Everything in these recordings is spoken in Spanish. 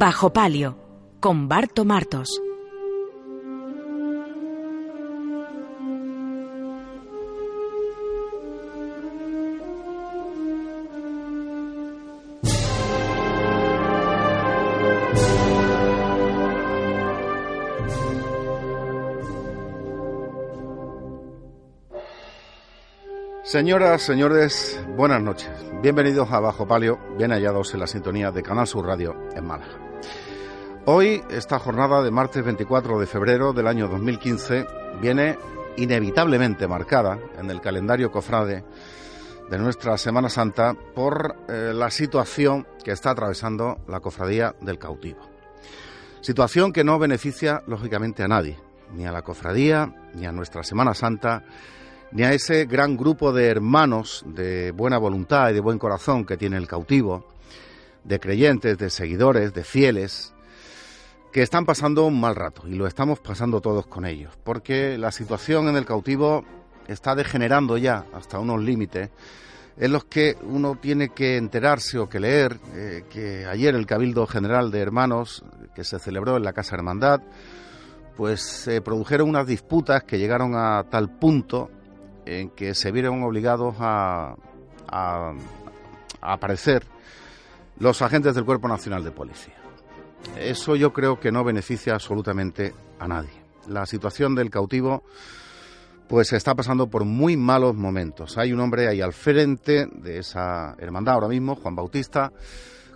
Bajo Palio, con Barto Martos. Señoras, señores, buenas noches. Bienvenidos a Bajo Palio, bien hallados en la sintonía de Canal Sur Radio en Málaga. Hoy, esta jornada de martes 24 de febrero del año 2015 viene inevitablemente marcada en el calendario cofrade de nuestra Semana Santa por eh, la situación que está atravesando la cofradía del cautivo. Situación que no beneficia, lógicamente, a nadie, ni a la cofradía, ni a nuestra Semana Santa, ni a ese gran grupo de hermanos de buena voluntad y de buen corazón que tiene el cautivo, de creyentes, de seguidores, de fieles, que están pasando un mal rato y lo estamos pasando todos con ellos, porque la situación en el cautivo está degenerando ya hasta unos límites en los que uno tiene que enterarse o que leer eh, que ayer el Cabildo General de Hermanos que se celebró en la Casa Hermandad, pues se produjeron unas disputas que llegaron a tal punto en que se vieron obligados a, aparecer los agentes del Cuerpo Nacional de Policía. Eso yo creo que no beneficia absolutamente a nadie. La situación del cautivo pues está pasando por muy malos momentos. Hay un hombre ahí al frente de esa hermandad ahora mismo, Juan Bautista,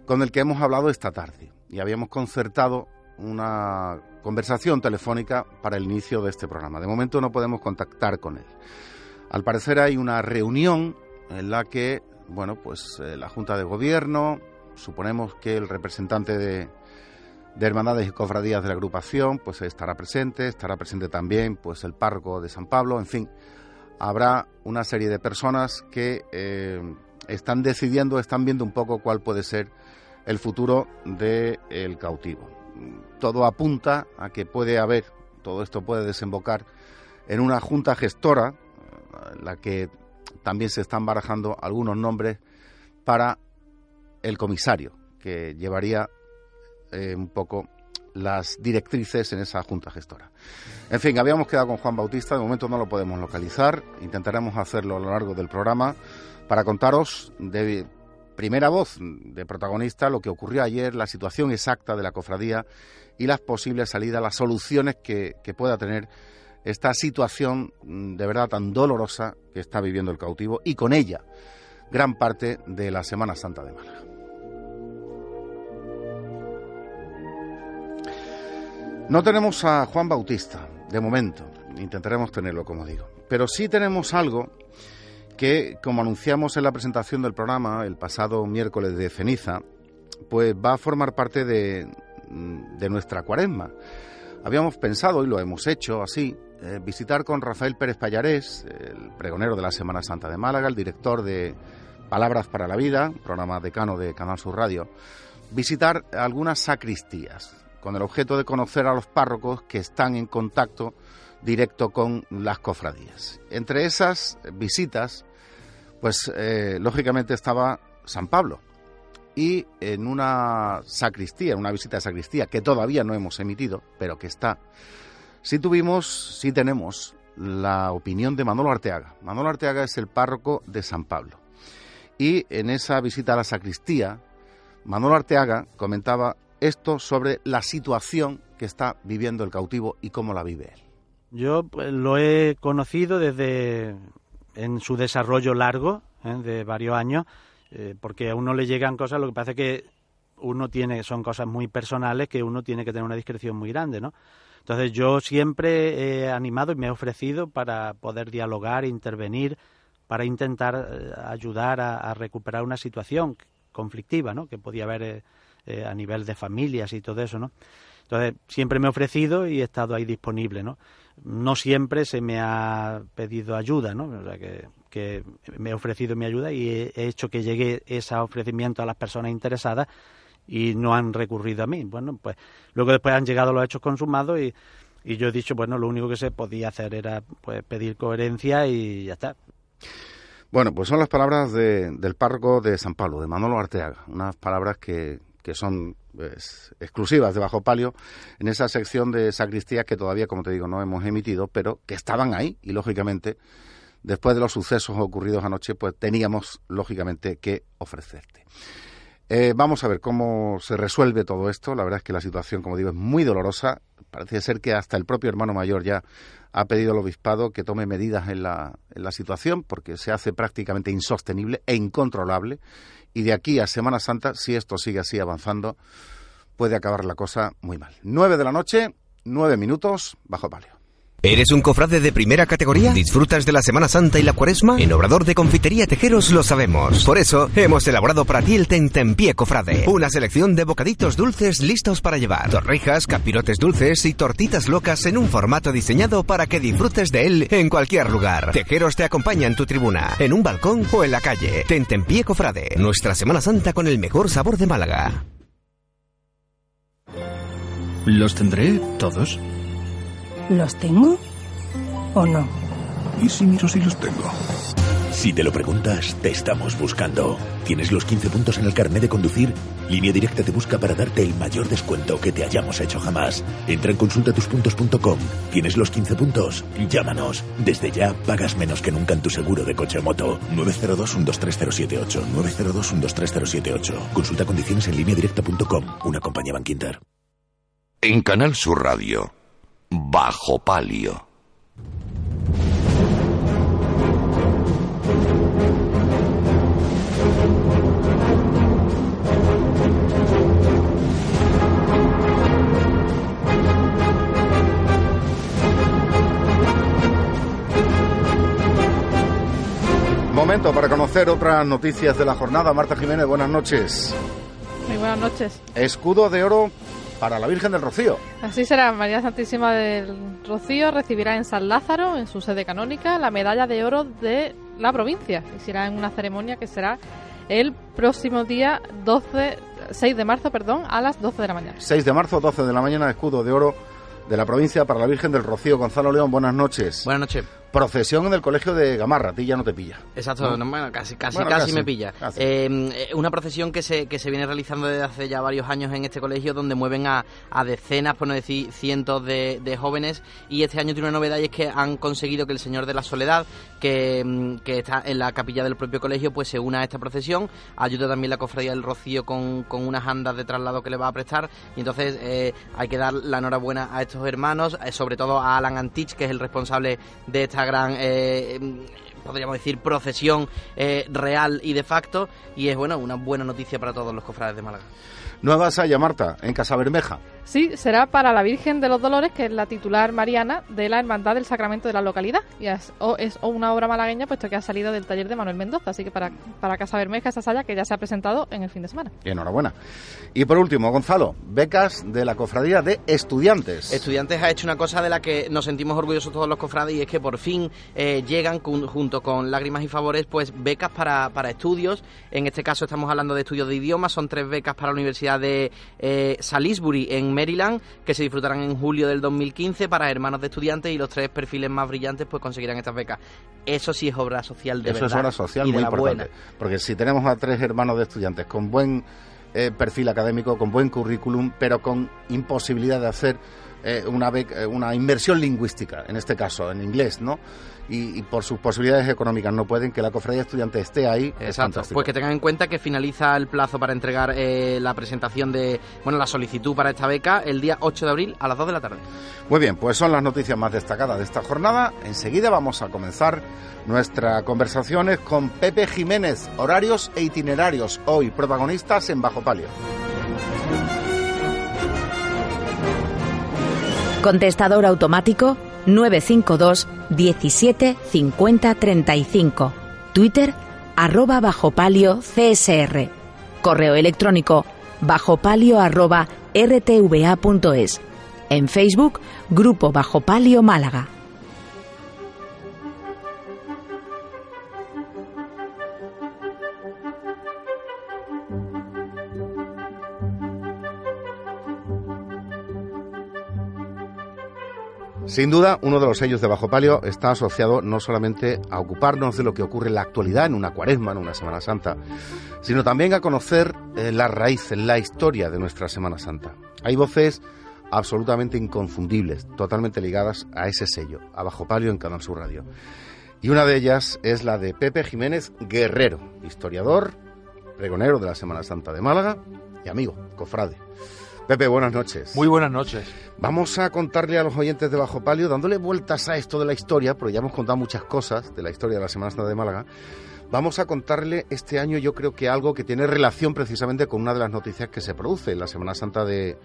con el que hemos hablado esta tarde y habíamos concertado una conversación telefónica para el inicio de este programa. De momento no podemos contactar con él. Al parecer hay una reunión en la que, bueno, pues eh, la Junta de Gobierno, suponemos que el representante de, Hermandades y Cofradías de la agrupación, pues estará presente, estará presente también, pues el párroco de San Pablo, en fin, habrá una serie de personas que eh, están decidiendo, están viendo un poco cuál puede ser el futuro del cautivo. Todo apunta a que puede haber, todo esto puede desembocar en una junta gestora en la que también se están barajando algunos nombres para el comisario, que llevaría eh, un poco las directrices en esa junta gestora. En fin, habíamos quedado con Juan Bautista, de momento no lo podemos localizar, intentaremos hacerlo a lo largo del programa para contaros de primera voz de protagonista lo que ocurrió ayer, la situación exacta de la cofradía y las posibles salidas, las soluciones que, que pueda tener esta situación mm, de verdad tan dolorosa que está viviendo el cautivo y con ella gran parte de la Semana Santa de Málaga. No tenemos a Juan Bautista, de momento, intentaremos tenerlo, como digo, pero sí tenemos algo que, como anunciamos en la presentación del programa el pasado miércoles de ceniza, pues va a formar parte de, mm, de nuestra cuaresma. Habíamos pensado, y lo hemos hecho así, eh, visitar con Rafael Pérez Payarés, el pregonero de la Semana Santa de Málaga, el director de Palabras para la Vida, programa decano de Canal Sur Radio, visitar algunas sacristías, con el objeto de conocer a los párrocos que están en contacto directo con las cofradías. Entre esas visitas, pues eh, lógicamente estaba San Pablo. Y en una sacristía, una visita de sacristía que todavía no hemos emitido, pero que está Sí tuvimos, sí tenemos la opinión de Manolo Arteaga. Manolo Arteaga es el párroco de San Pablo. Y en esa visita a la sacristía, Manolo Arteaga comentaba esto sobre la situación que está viviendo el cautivo y cómo la vive él. Yo pues, lo he conocido desde en su desarrollo largo, ¿eh? de varios años, eh, porque a uno le llegan cosas, lo que pasa es que uno tiene, son cosas muy personales que uno tiene que tener una discreción muy grande, ¿no? Entonces yo siempre he animado y me he ofrecido para poder dialogar, intervenir, para intentar eh, ayudar a, recuperar una situación conflictiva, ¿no? Que podía haber eh, a nivel de familias y todo eso, ¿no? Entonces siempre me he ofrecido y he estado ahí disponible, ¿no? No siempre se me ha pedido ayuda, ¿no? O sea que, me he ofrecido mi ayuda y he hecho que llegue ese ofrecimiento a las personas interesadas y no han recurrido a mí. Bueno, pues luego después han llegado los hechos consumados y, y yo he dicho, bueno, lo único que se podía hacer era pues pedir coherencia y ya está. Bueno, pues son las palabras del párroco de San Pablo, de Manolo Arteaga, unas palabras que, que son pues, exclusivas de Bajo Palio en esa sección de sacristía que todavía, como te digo, no hemos emitido, pero que estaban ahí y, lógicamente, después de los sucesos ocurridos anoche, pues teníamos, lógicamente, que ofrecerte. Eh, vamos a ver cómo se resuelve todo esto. La verdad es que la situación, como digo, es muy dolorosa. Parece ser que hasta el propio hermano mayor ya ha pedido al obispado que tome medidas en la, en la situación porque se hace prácticamente insostenible e incontrolable. Y de aquí a Semana Santa, si esto sigue así avanzando, puede acabar la cosa muy mal. Nueve de la noche, nueve minutos, bajo palio. ¿Eres un cofrade de primera categoría? ¿Disfrutas de la Semana Santa y la Cuaresma? En Obrador de Confitería Tejeros lo sabemos. Por eso, hemos elaborado para ti el Tentempié Cofrade. Una selección de bocaditos dulces listos para llevar. Torrijas, capirotes dulces y tortitas locas en un formato diseñado para que disfrutes de él en cualquier lugar. Tejeros te acompaña en tu tribuna, en un balcón o en la calle. Tentempié Cofrade. Nuestra Semana Santa con el mejor sabor de Málaga. ¿Los tendré todos? ¿Los tengo o no? ¿Y si miro si los tengo? Si te lo preguntas, te estamos buscando. ¿Tienes los 15 puntos en el carnet de conducir? Línea Directa te busca para darte el mayor descuento que te hayamos hecho jamás. Entra en consultatuspuntos.com. ¿Tienes los 15 puntos? Llámanos. Desde ya pagas menos que nunca en tu seguro de coche o moto. 902-123-078. 902-123-078. Consulta condiciones en directa.com. Una compañía Banquinter. En Canal Sur Radio. Bajo palio. Momento para conocer otras noticias de la jornada. Marta Jiménez, buenas noches. Muy buenas noches. Escudo de oro para la Virgen del Rocío. Así será, María Santísima del Rocío recibirá en San Lázaro, en su sede canónica, la medalla de oro de la provincia. Y será en una ceremonia que será el próximo día 12, 6 de marzo, perdón, a las 12 de la mañana. 6 de marzo, 12 de la mañana, escudo de oro de la provincia para la Virgen del Rocío. Gonzalo León, buenas noches. Buenas noches procesión en el colegio de Gamarra, a ti ya no te pilla. Exacto, bueno, casi, casi, casi, me pilla. Eh, una procesión que se, que se viene realizando desde hace ya varios años en este colegio, donde mueven a, a decenas, por no decir cientos de, de, jóvenes, y este año tiene una novedad y es que han conseguido que el Señor de la Soledad, que, em, que está en la capilla del propio colegio, pues se una a esta procesión, ayuda también la cofradía del Rocío con, con unas andas de traslado que le va a prestar, y entonces eh, hay que dar la enhorabuena a estos hermanos, eh, sobre todo a Alan Antich, que es el responsable de esta gran eh, podríamos decir, procesión eh, real y de facto, y es bueno una buena noticia para todos los cofrades de Málaga. Nueva Saya, Marta, en Casa Bermeja. Sí, será para la Virgen de los Dolores, que es la titular mariana de la Hermandad del Sacramento de la localidad. Y es, una obra malagueña, puesto que ha salido del taller de Manuel Mendoza. Así que para, para Casa Bermeja, esa saya que ya se ha presentado en el fin de semana. enhorabuena. Y por último, Gonzalo, becas de la Cofradía de Estudiantes. Estudiantes ha hecho una cosa de la que nos sentimos orgullosos todos los cofrades y es que por fin eh, llegan junto con Lágrimas y Favores, pues becas para, para estudios. En este caso estamos hablando de estudios de idiomas. Son tres becas para la Universidad de eh, Salisbury en Maryland, que se disfrutarán en julio del 2015 para hermanos de estudiantes y los tres perfiles más brillantes pues conseguirán estas becas. Eso sí es obra social de Eso es obra social muy importante. Porque si tenemos a tres hermanos de estudiantes con buen eh, perfil académico, con buen currículum, pero con imposibilidad de hacer eh, una, una inversión lingüística, en este caso, en inglés, ¿no? y, por sus posibilidades económicas no pueden, que la cofradía estudiante esté ahí. Exacto, pues que tengan en cuenta que finaliza el plazo para entregar eh, la presentación de, bueno, la solicitud para esta beca el día 8 de abril a las 2 de la tarde. Muy bien, pues son las noticias más destacadas de esta jornada. Enseguida vamos a comenzar nuestras conversaciones con Pepe Jiménez, horarios e itinerarios, hoy protagonistas en Bajo Palio. Contestador automático 952 17 50 35. Twitter arroba bajo palio CSR. Correo electrónico bajo palio arroba rtva.es. En Facebook, Grupo Bajo Palio Málaga. Sin duda, uno de los sellos de Bajo Palio está asociado no solamente a ocuparnos de lo que ocurre en la actualidad, en una cuaresma, en una Semana Santa, sino también a conocer eh, las raíces, la historia de nuestra Semana Santa. Hay voces absolutamente inconfundibles, totalmente ligadas a ese sello, a Bajo Palio en Canal Sur Radio. Y una de ellas es la de Pepe Jiménez Guerrero, historiador, pregonero de la Semana Santa de Málaga y amigo, cofrade. Pepe, buenas noches. Muy buenas noches. Vamos a contarle a los oyentes de Bajo Palio, dándole vueltas a esto de la historia, porque ya hemos contado muchas cosas de la historia de la Semana Santa de Málaga. Vamos a contarle este año, yo creo que algo que tiene relación precisamente con una de las noticias que se produce en la Semana Santa de,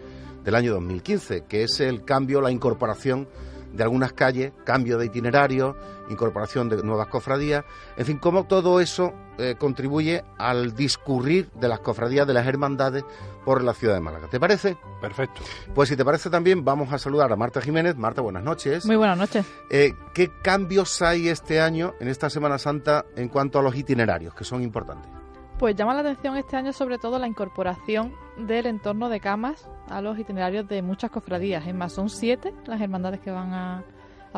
del año 2015, que es el cambio, la incorporación de algunas calles, cambio de itinerario, incorporación de nuevas cofradías, en fin, cómo todo eso eh, contribuye al discurrir de las cofradías, de las hermandades por la ciudad de Málaga. ¿Te parece? Perfecto. Pues si te parece también, vamos a saludar a Marta Jiménez. Marta, buenas noches. Muy buenas noches. Eh, ¿Qué cambios hay este año, en esta Semana Santa, en cuanto a los itinerarios, que son importantes? Pues llama la atención este año sobre todo la incorporación del entorno de camas a los itinerarios de muchas cofradías. Es más, son siete las hermandades que van a,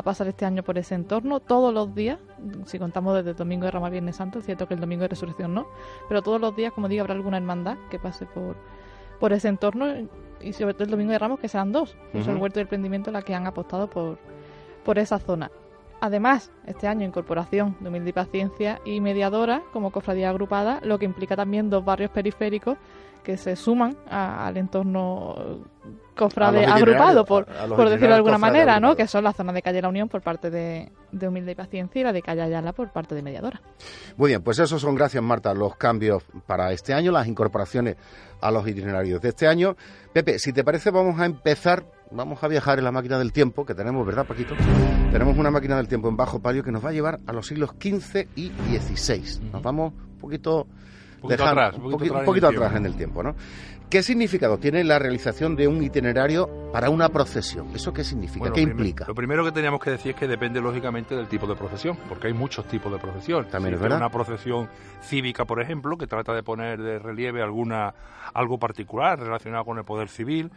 pasar este año por ese entorno todos los días. Si contamos desde el domingo de Rama Viernes Santo, es cierto que el domingo de Resurrección no, pero todos los días, como digo, habrá alguna hermandad que pase por, por ese entorno y sobre todo el domingo de Ramos que sean dos. Uh el Huerto del Emprendimiento la que han apostado por, por esa zona. Además, este año incorporación de Humilde y Paciencia y Mediadora como cofradía agrupada, lo que implica también dos barrios periféricos que se suman al entorno cofrade agrupado, por, por decirlo de alguna manera, ¿no? que son la zona de Calle La Unión por parte de, Humilde y Paciencia y la de Calle Ayala por parte de Mediadora. Muy bien, pues esos son, gracias Marta, los cambios para este año, las incorporaciones a los itinerarios de este año. Pepe, si te parece, vamos a empezar vamos a viajar en la máquina del tiempo que tenemos, ¿verdad, Paquito? Tenemos una máquina del tiempo en bajo palio que nos va a llevar a los siglos XV y XVI. Nos vamos un poquito, un poquito atrás, un poquito, atrás en el tiempo, ¿no? ¿Qué significado tiene la realización de un itinerario para una procesión? ¿Eso qué significa? ¿Qué implica? Lo primero que teníamos que decir es que depende lógicamente del tipo de procesión, porque hay muchos tipos de procesión. También es verdad. Una procesión cívica, por ejemplo, que trata de poner de relieve alguna algo particular relacionado con el poder civil,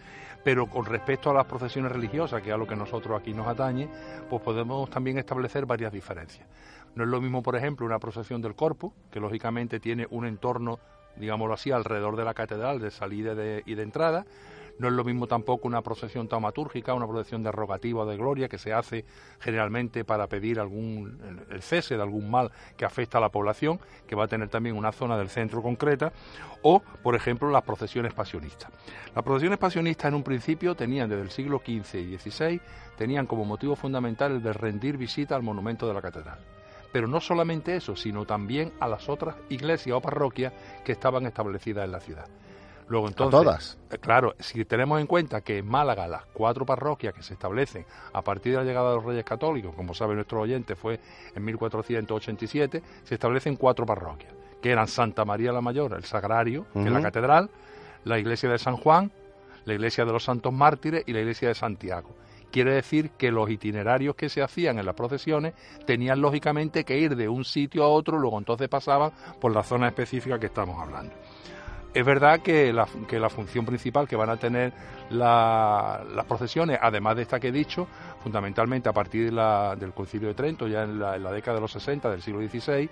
pero con respecto a las procesiones religiosas, que es a lo que nosotros aquí nos atañe, pues podemos también establecer varias diferencias. No es lo mismo, por ejemplo, una procesión del corpus, que lógicamente tiene un entorno digámoslo así, alrededor de la catedral de salida y de entrada. No es lo mismo tampoco una procesión taumatúrgica, una procesión de rogativa o de gloria que se hace generalmente para pedir algún el cese de algún mal que afecta a la población, que va a tener también una zona del centro concreta, o, por ejemplo, las procesiones pasionistas. Las procesiones pasionistas en un principio tenían desde el siglo XV y XVI, tenían como motivo fundamental el de rendir visita al monumento de la catedral pero no solamente eso, sino también a las otras iglesias o parroquias que estaban establecidas en la ciudad. Luego entonces, todas. Eh, claro, si tenemos en cuenta que en Málaga las cuatro parroquias que se establecen a partir de la llegada de los Reyes Católicos, como sabe nuestro oyente, fue en 1487, se establecen cuatro parroquias, que eran Santa María la Mayor, el Sagrario, que es la catedral, la iglesia de San Juan, la iglesia de los Santos Mártires y la iglesia de Santiago. Quiere decir que los itinerarios que se hacían en las procesiones tenían lógicamente que ir de un sitio a otro, luego entonces pasaban por la zona específica que estamos hablando. Es verdad que la, función principal que van a tener las procesiones, además de esta que he dicho, fundamentalmente a partir del Concilio de Trento, ya en la década de los 60 del siglo XVI,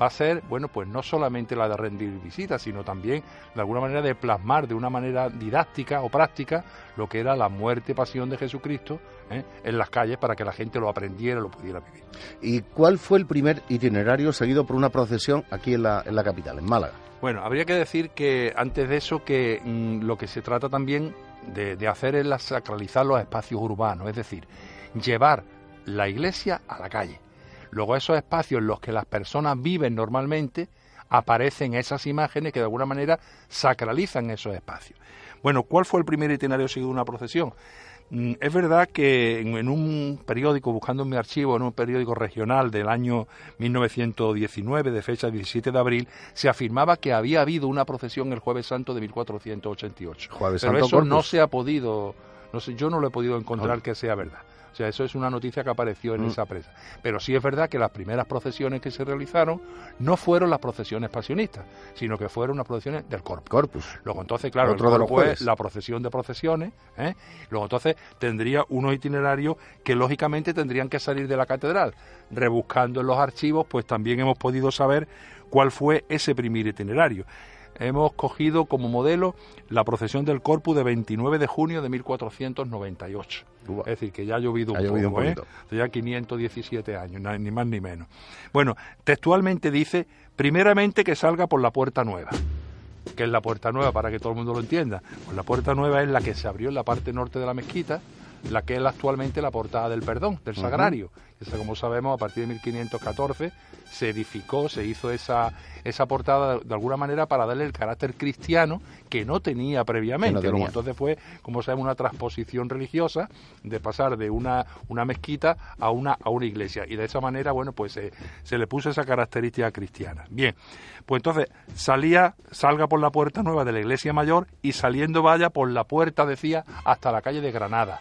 va a ser, bueno, pues no solamente la de rendir visitas, sino también de alguna manera de plasmar de una manera didáctica o práctica lo que era la muerte, pasión de Jesucristo ¿eh? en las calles para que la gente lo aprendiera, lo pudiera vivir. ¿Y cuál fue el primer itinerario seguido por una procesión aquí en la, en la capital, en Málaga? Bueno, habría que decir que antes de eso que mm, lo que se trata también de, de hacer es la sacralizar los espacios urbanos, es decir, llevar la iglesia a la calle Luego esos espacios en los que las personas viven normalmente, aparecen esas imágenes que de alguna manera sacralizan esos espacios. Bueno, ¿cuál fue el primer itinerario seguido de una procesión? Mm, es verdad que en, un periódico, buscando en mi archivo, en un periódico regional del año 1919, de fecha 17 de abril, se afirmaba que había habido una procesión el Jueves Santo de 1488. Pero eso no se ha podido, no sé, yo no lo he podido encontrar que sea verdad. O sea, eso es una noticia que apareció en mm. esa prensa. Pero sí es verdad que las primeras procesiones que se realizaron no fueron las procesiones pasionistas, sino que fueron las procesiones del corpus. Corpus. Luego entonces, claro, Otro el corpus la procesión de procesiones. ¿eh? Luego entonces tendría unos itinerarios que lógicamente tendrían que salir de la catedral. Rebuscando en los archivos, pues también hemos podido saber cuál fue ese primer itinerario hemos cogido como modelo la procesión del Corpus de 29 de junio de 1498. Es decir, que ya ha llovido un poco, ¿eh? ya 517 años, ni más ni menos. Bueno, textualmente dice, primeramente que salga por la puerta nueva. que es la puerta nueva para que todo el mundo lo entienda? Pues la puerta nueva es la que se abrió en la parte norte de la mezquita, la que es actualmente la portada del perdón, del sagrario. Como sabemos, a partir de 1514 se edificó, se hizo esa, esa portada de, alguna manera para darle el carácter cristiano que no tenía previamente. entonces fue, como sabemos, una transposición religiosa de pasar de una, una mezquita a una, a una iglesia. Y de esa manera, bueno, pues se le puso esa característica cristiana. Bien, pues entonces salía, salga por la puerta nueva de la iglesia mayor y saliendo vaya por la puerta, decía, hasta la calle de Granada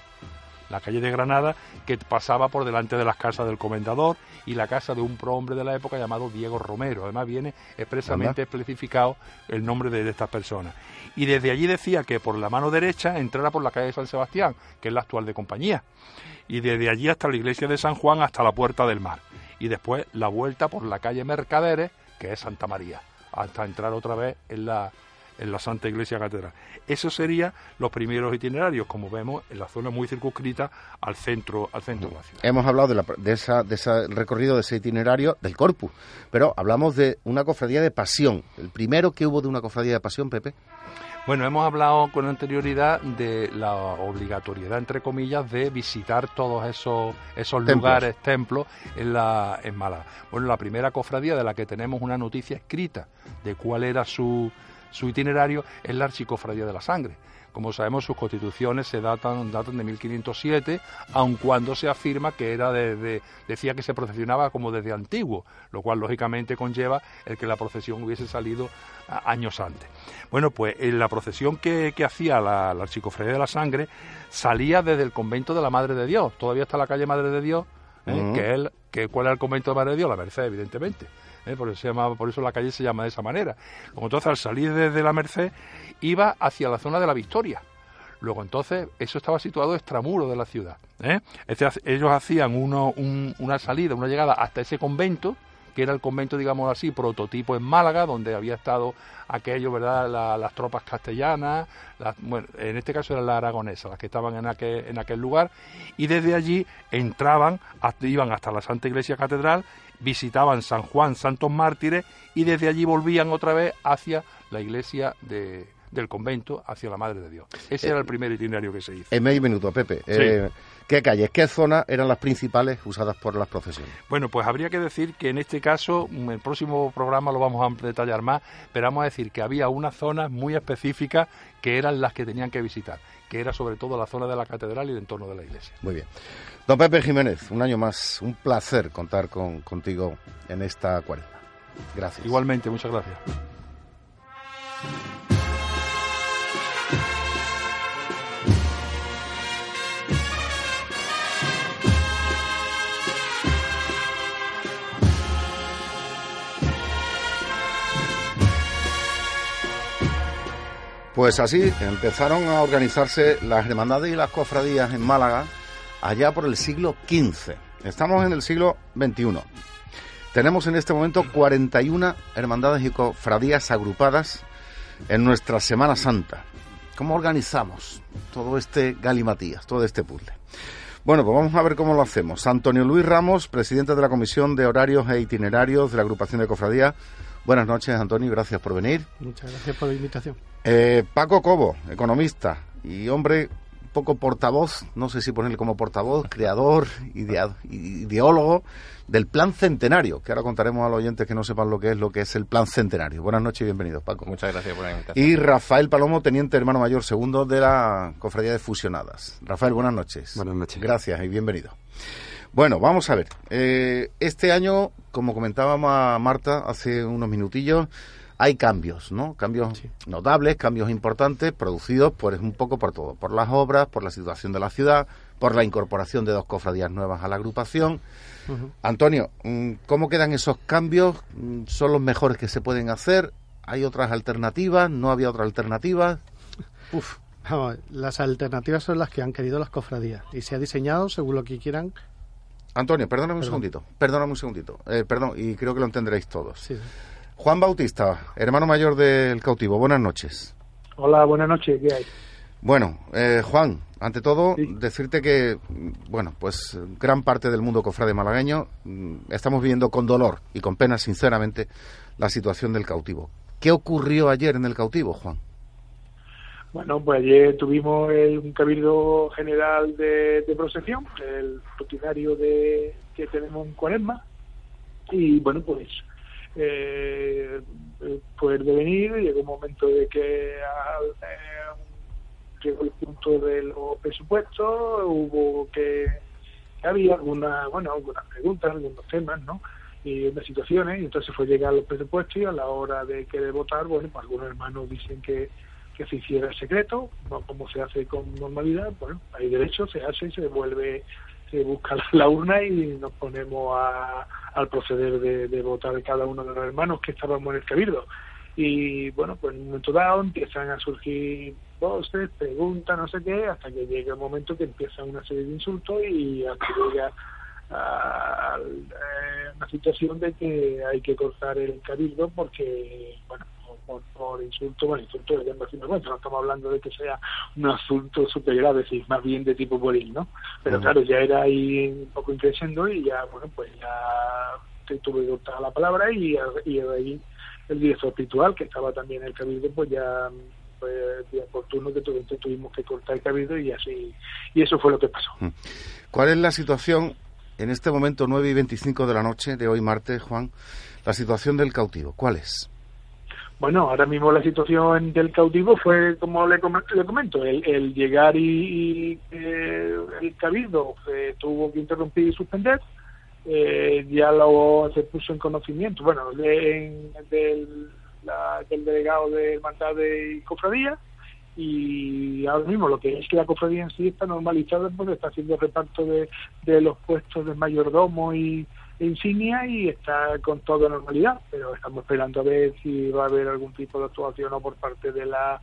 la calle de Granada, que pasaba por delante de las casas del comendador y la casa de un prohombre de la época llamado Diego Romero. Además viene expresamente especificado el nombre de, estas personas. Y desde allí decía que por la mano derecha entrara por la calle de San Sebastián, que es la actual de compañía. Y desde allí hasta la iglesia de San Juan, hasta la Puerta del Mar. Y después la vuelta por la calle Mercaderes, que es Santa María, hasta entrar otra vez en la, en la Santa Iglesia Catedral. Esos serían los primeros itinerarios, como vemos, en la zona muy circunscrita al centro, al centro de la ciudad. Hemos hablado de, de, esa, de ese recorrido, de ese itinerario del Corpus, pero hablamos de una cofradía de pasión. El primero que hubo de una cofradía de pasión, Pepe. Bueno, hemos hablado con anterioridad de la obligatoriedad, entre comillas, de visitar todos esos, esos lugares, templos en, la, en Málaga. Bueno, la primera cofradía de la que tenemos una noticia escrita de cuál era su, su itinerario es la Archicofradía de la Sangre. Como sabemos, sus constituciones se datan, datan de 1507, aun cuando se afirma que era de, decía que se procesionaba como desde antiguo, lo cual lógicamente conlleva el que la procesión hubiese salido años antes. Bueno, pues en la procesión que, hacía la, la Archicofradía de la Sangre salía desde el convento de la Madre de Dios, todavía está la calle Madre de Dios, ¿eh? que, él, que ¿cuál era el convento de Madre de Dios? La Merced, evidentemente. ¿Eh? por, eso se llama, por eso la calle se llama de esa manera. Luego entonces al salir desde la Merced iba hacia la zona de la Victoria. Luego entonces eso estaba situado extramuro de la ciudad. ¿eh? ellos hacían uno, una salida, una llegada hasta ese convento, que era el convento, digamos así, prototipo en Málaga, donde había estado aquello, ¿verdad?, las tropas castellanas, bueno, en este caso eran las aragonesas, las que estaban en aquel, lugar, y desde allí entraban, iban hasta la Santa Iglesia Catedral visitaban San Juan, Santos Mártires y desde allí volvían otra vez hacia la iglesia del convento, hacia la Madre de Dios. Ese era el primer itinerario que se hizo. En medio minuto, Pepe. Eh, ¿Qué calles, qué zonas eran las principales usadas por las procesiones? Bueno, pues habría que decir que en este caso, en el próximo programa lo vamos a detallar más, pero vamos a decir que había unas zonas muy específicas que eran las que tenían que visitar, que era sobre todo la zona de la catedral y el entorno de la iglesia. Muy bien. Don Pepe Jiménez, un año más, un placer contar con, contigo en esta cuaresma. Gracias. Igualmente, muchas gracias. Pues así empezaron a organizarse las hermandades y las cofradías en Málaga allá por el siglo XV. Estamos en el siglo XXI. Tenemos en este momento 41 hermandades y cofradías agrupadas en nuestra Semana Santa. ¿Cómo organizamos todo este galimatías, todo este puzzle? Bueno, pues vamos a ver cómo lo hacemos. Antonio Luis Ramos, presidente de la Comisión de Horarios e Itinerarios de la Agrupación de Cofradías. Buenas noches, Antonio, gracias por venir. Muchas gracias por la invitación. Eh, Paco Cobo, economista y hombre poco portavoz, no sé si ponerle como portavoz, creador, ideólogo del plan centenario, que ahora contaremos a los oyentes que no sepan lo que es lo que es el plan centenario. Buenas noches y bienvenidos, Paco. Muchas gracias por la invitación. Y Rafael Palomo, teniente hermano mayor segundo de la Cofradía de Fusionadas. Rafael, buenas noches. Buenas noches. Gracias y bienvenido. Bueno, vamos a ver. Eh, este año, como comentábamos a Marta hace unos minutillos, hay cambios, ¿no? Cambios notables, cambios importantes, producidos pues un poco por todo, por las obras, por la situación de la ciudad, por la incorporación de dos cofradías nuevas a la agrupación. Antonio, mm, ¿cómo quedan esos cambios? Mm, ¿Son los mejores que se pueden hacer? ¿Hay otras alternativas? ¿No había otra alternativa? Uf. las alternativas son las que han querido las cofradías y se ha diseñado según lo que quieran. Antonio, perdóname un segundito, perdóname un segundito, eh, perdón, y creo que lo entenderéis todos. Sí. Juan Bautista, hermano mayor del cautivo, buenas noches. Hola, buenas noches, ¿qué hay? Bueno, eh, Juan, ante todo, decirte que, bueno, pues gran parte del mundo cofrade malagueño mm, estamos viviendo con dolor y con pena, sinceramente, la situación del cautivo. ¿Qué ocurrió ayer en el cautivo, Juan? Bueno, pues ayer tuvimos un cabildo general de, procesión, el rutinario de, que tenemos en Cuaresma, y bueno, pues eh, poder devenir, llegó un momento de que eh, llegó el punto de los presupuestos, hubo que, había alguna, bueno, algunas preguntas, algunos temas, ¿no? y unas situaciones, y entonces fue llegar los presupuestos y a la hora de querer votar, bueno, pues algunos hermanos dicen que, que se hiciera secreto, no como se hace con normalidad, bueno, hay derecho, se hace, se devuelve se busca la urna y nos ponemos a, al proceder de, votar cada uno de los hermanos que estábamos en el cabildo. Y bueno, pues en un momento dado empiezan a surgir voces, preguntas, no sé qué, hasta que llega el momento que empieza una serie de insultos y hasta llega a, eh, una situación de que hay que cortar el cabildo porque, bueno, por, por insulto, bueno, insulto de lengua no estamos hablando de que sea un asunto súper grave, sino más bien de tipo pueril, ¿no? Pero claro, ya era ahí un poco increciendo y ya, bueno, pues ya tuve que cortar la palabra y, y ahí el director espiritual, que estaba también en el cabildo, pues ya fue día oportuno que tuvimos que cortar el cabildo y así, y eso fue lo que pasó. ¿Cuál es la situación en este momento 9 y 25 de la noche de hoy martes, Juan? La situación del cautivo, ¿cuál es? Bueno, ahora mismo la situación del cautivo fue, como le, comento, el, llegar y, eh, el cabildo eh, tuvo que interrumpir y suspender. Eh, ya lo se puso en conocimiento, bueno, del, del delegado de Hermandad de Cofradía y ahora mismo lo que es que la cofradía en sí está normalizada porque está haciendo reparto de los puestos de mayordomo y, insignia y está con toda normalidad, pero estamos esperando a ver si va a haber algún tipo de actuación o por parte de la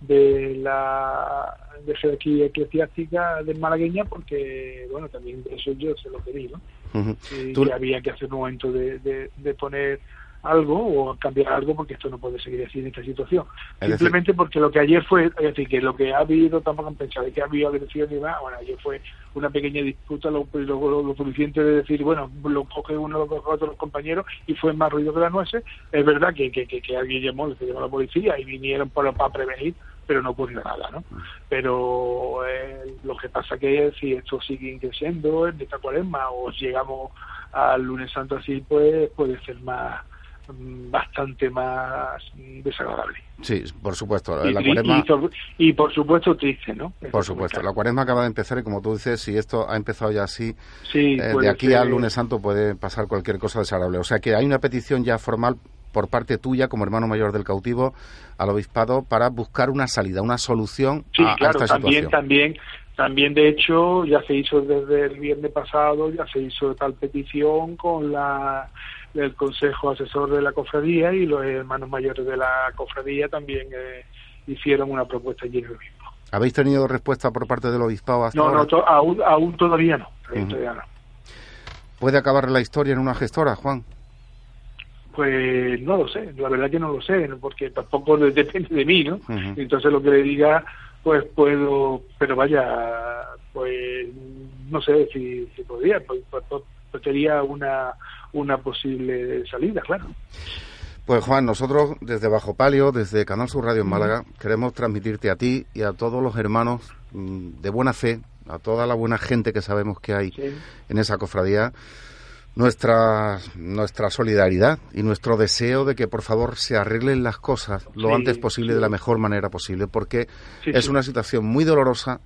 de la de jerarquía eclesiástica del malagueña porque bueno también eso yo se lo pedí ¿no? y, había que hacer un momento de, de, de poner algo o cambiar algo porque esto no puede seguir así en esta situación. Simplemente porque lo que ayer fue, es decir, que lo que ha habido, tampoco han pensado que ha habido agresión y demás, bueno, ayer fue una pequeña disputa, lo, lo, suficiente de decir, bueno, lo coge uno, lo coge otro los compañeros y fue más ruido que las nueces. Es verdad que, que, que, alguien llamó, le llamó a la policía y vinieron para, para prevenir, pero no ocurrió nada, ¿no? Pero eh, lo que pasa que si esto sigue creciendo en esta cuaresma o llegamos al lunes santo así, pues puede ser más bastante más desagradable. Sí, por supuesto. Y, la cuaresma... y, por supuesto triste, ¿no? Por supuesto. La cuaresma acaba de empezar y como tú dices, si esto ha empezado ya así, eh, de aquí al lunes santo puede pasar cualquier cosa desagradable. O sea que hay una petición ya formal por parte tuya como hermano mayor del cautivo al obispado para buscar una salida, una solución a, claro, esta también, situación. También, también, de hecho, ya se hizo desde el viernes pasado, ya se hizo tal petición con la del Consejo Asesor de la Cofradía y los hermanos mayores de la Cofradía también eh, hicieron una propuesta allí en el mismo. ¿Habéis tenido respuesta por parte del obispado hasta no, No, aún, aún todavía no. ¿Puede acabar la historia en una gestora, Juan? Pues no lo sé, la verdad que no lo sé, porque tampoco depende de mí, ¿no? Entonces lo que le diga, pues puedo, pero vaya, pues no sé si, si podría, pues, pues, pues sería una, una posible salida, claro. Pues Juan, nosotros desde Bajo Palio, desde Canal Sur Radio en Málaga, queremos transmitirte a ti y a todos los hermanos mm, de buena fe, a toda la buena gente que sabemos que hay en esa cofradía, nuestra, nuestra solidaridad y nuestro deseo de que por favor se arreglen las cosas lo antes posible de la mejor manera posible, porque es una situación muy dolorosa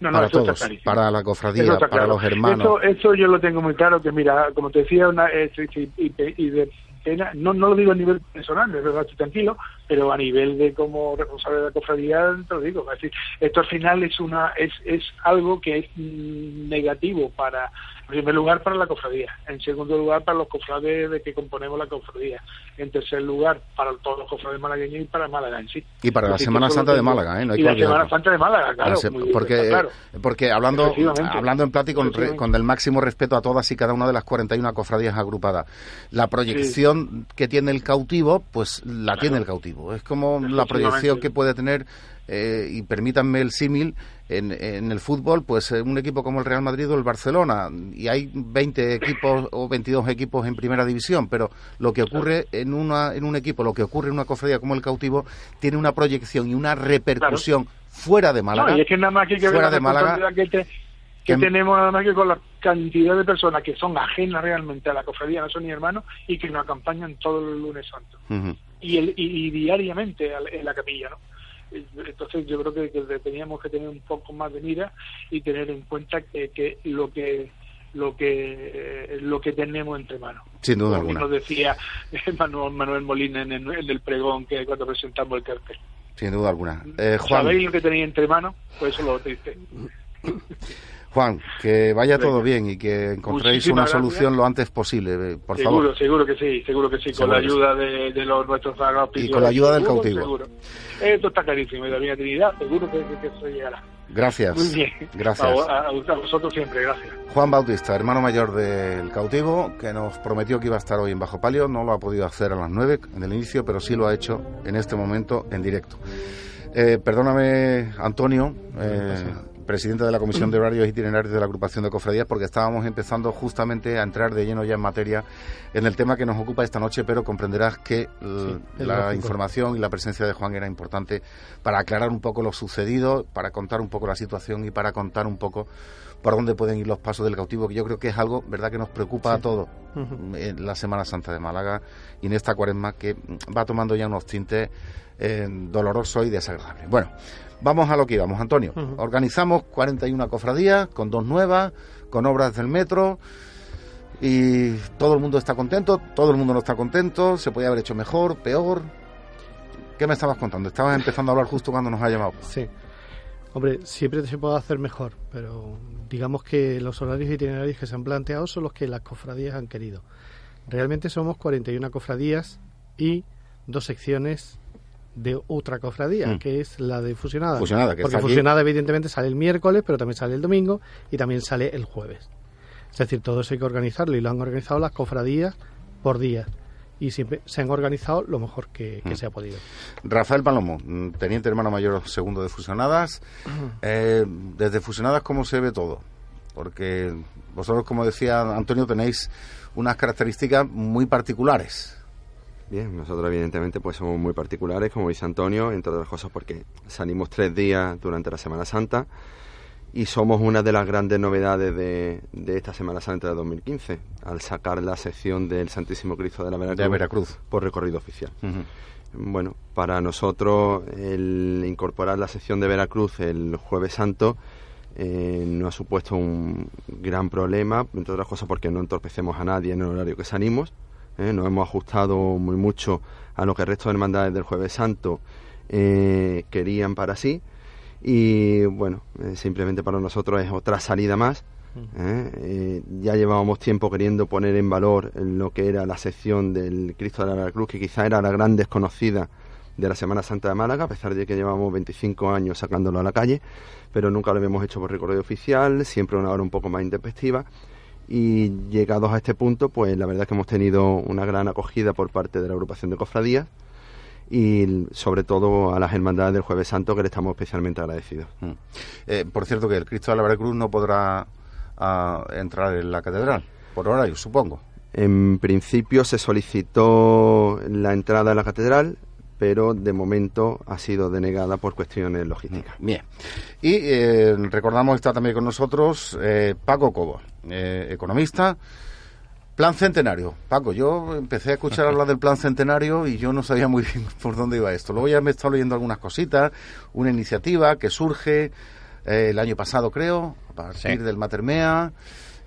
para todos, para la cofradía, para los hermanos. Eso, yo lo tengo muy claro, que mira, como te decía, una, eh, y, de pena, no, no lo digo a nivel personal, de verdad estoy tranquilo, pero a nivel de como responsable de la cofradía, te lo digo, es decir, esto al final es, una, es, es algo que es mm, negativo para primer lugar para la cofradía, en segundo lugar para los cofrades de que componemos la cofradía, en tercer lugar para todos los cofrades malagueños y para Málaga en sí. Y para la Semana Santa de Málaga, ¿eh? y la Semana Santa de Málaga, claro. porque, porque hablando, hablando en plata y con, el máximo respeto a todas y cada una de las 41 cofradías agrupadas, la proyección que tiene el cautivo, pues la tiene el cautivo. Es como la proyección que puede tener eh, y permítanme el símil, en, en, el fútbol, pues eh, un equipo como el Real Madrid o el Barcelona, y hay 20 equipos o 22 equipos en primera división, pero lo que ocurre en, una, en un equipo, lo que ocurre en una cofradía como el cautivo, tiene una proyección y una repercusión fuera de Málaga. y es que nada más que, que fuera de Málaga, que, que tenemos nada más que con la cantidad de personas que son ajenas realmente a la cofradía, no son ni hermanos, y que nos acompañan todos los lunes santos. y, el, y, y diariamente en la capilla, ¿no? Entonces yo creo que, teníamos que tener un poco más de mira y tener en cuenta que, lo que lo que lo que tenemos entre manos. Sin duda alguna. Nos decía Manuel, Manuel Molina en el, pregón que cuando presentamos el cartel. Sin duda alguna. Eh, Juan... ¿Sabéis lo que tenéis entre manos? Pues eso lo triste. Juan, que vaya todo bien y que encontréis una solución lo antes posible, por favor. Seguro que sí, seguro que sí, con la ayuda de, los nuestros Y con la ayuda del cautivo. Seguro. Esto está clarísimo, y la Divina Trinidad, seguro que, que, eso llegará. Gracias. Muy bien. Gracias. A, vosotros siempre, gracias. Juan Bautista, hermano mayor del cautivo, que nos prometió que iba a estar hoy en Bajo Palio, no lo ha podido hacer a las nueve en el inicio, pero sí lo ha hecho en este momento en directo. Eh, perdóname, Antonio. Eh, presidente de la Comisión de Horarios Itinerarios de la Agrupación de Cofradías, porque estábamos empezando justamente a entrar de lleno ya en materia en el tema que nos ocupa esta noche, pero comprenderás que la información y la presencia de Juan era importante para aclarar un poco lo sucedido, para contar un poco la situación y para contar un poco por dónde pueden ir los pasos del cautivo, que yo creo que es algo, ¿verdad?, que nos preocupa a todos en la Semana Santa de Málaga y en esta cuaresma que va tomando ya unos tintes eh, dolorosos y desagradables. Bueno, Vamos a lo que íbamos, Antonio. Organizamos 41 cofradías con dos nuevas, con obras del metro y todo el mundo está contento, todo el mundo no está contento, se podía haber hecho mejor, peor. ¿Qué me estabas contando? Estabas empezando a hablar justo cuando nos ha llamado. Sí. Hombre, siempre se puede hacer mejor, pero digamos que los horarios itinerarios que se han planteado son los que las cofradías han querido. Realmente somos 41 cofradías y dos secciones de otra cofradía, mm. que es la de Fusionada. Fusionada, que Porque Fusionada, evidentemente, sale el miércoles, pero también sale el domingo y también sale el jueves. Es decir, todo eso hay que organizarlo y lo han organizado las cofradías por día. Y siempre se han organizado lo mejor que, mm. se ha podido. Rafael Palomo, teniente hermano mayor segundo de Fusionadas. Eh, desde Fusionadas, ¿cómo se ve todo? Porque vosotros, como decía Antonio, tenéis unas características muy particulares. Bien, nosotros evidentemente pues somos muy particulares, como dice Antonio, entre otras cosas porque salimos tres días durante la Semana Santa y somos una de las grandes novedades de, esta Semana Santa de 2015, al sacar la sección del Santísimo Cristo de la Veracruz, por recorrido oficial. Bueno, para nosotros el incorporar la sección de Veracruz el jueves santo eh, no ha supuesto un gran problema, entre otras cosas porque no entorpecemos a nadie en el horario que salimos, ¿eh? nos hemos ajustado muy mucho a lo que el resto de hermandades del Jueves Santo eh, querían para sí y bueno, eh, simplemente para nosotros es otra salida más. ya llevábamos tiempo queriendo poner en valor lo que era la sección del Cristo de la Cruz, que quizá era la gran desconocida de la Semana Santa de Málaga, a pesar de que llevamos 25 años sacándolo a la calle, pero nunca lo habíamos hecho por recorrido oficial, siempre una hora un poco más intempestiva y llegados a este punto, pues la verdad es que hemos tenido una gran acogida por parte de la agrupación de cofradías y sobre todo a las hermandades del Jueves Santo que le estamos especialmente agradecidos. Mm. Eh, por cierto que el Cristo de la Veracruz no podrá ah, entrar en la catedral, por horario, supongo. En principio se solicitó la entrada a la catedral, pero de momento ha sido denegada por cuestiones logísticas. Bien. Y eh, recordamos, está también con nosotros eh, Paco Cobo, eh, economista. Plan centenario. Paco, yo empecé a escuchar hablar del plan centenario y yo no sabía muy bien por dónde iba esto. Luego ya me he estado leyendo algunas cositas, una iniciativa que surge el año pasado, creo, a partir del Matermea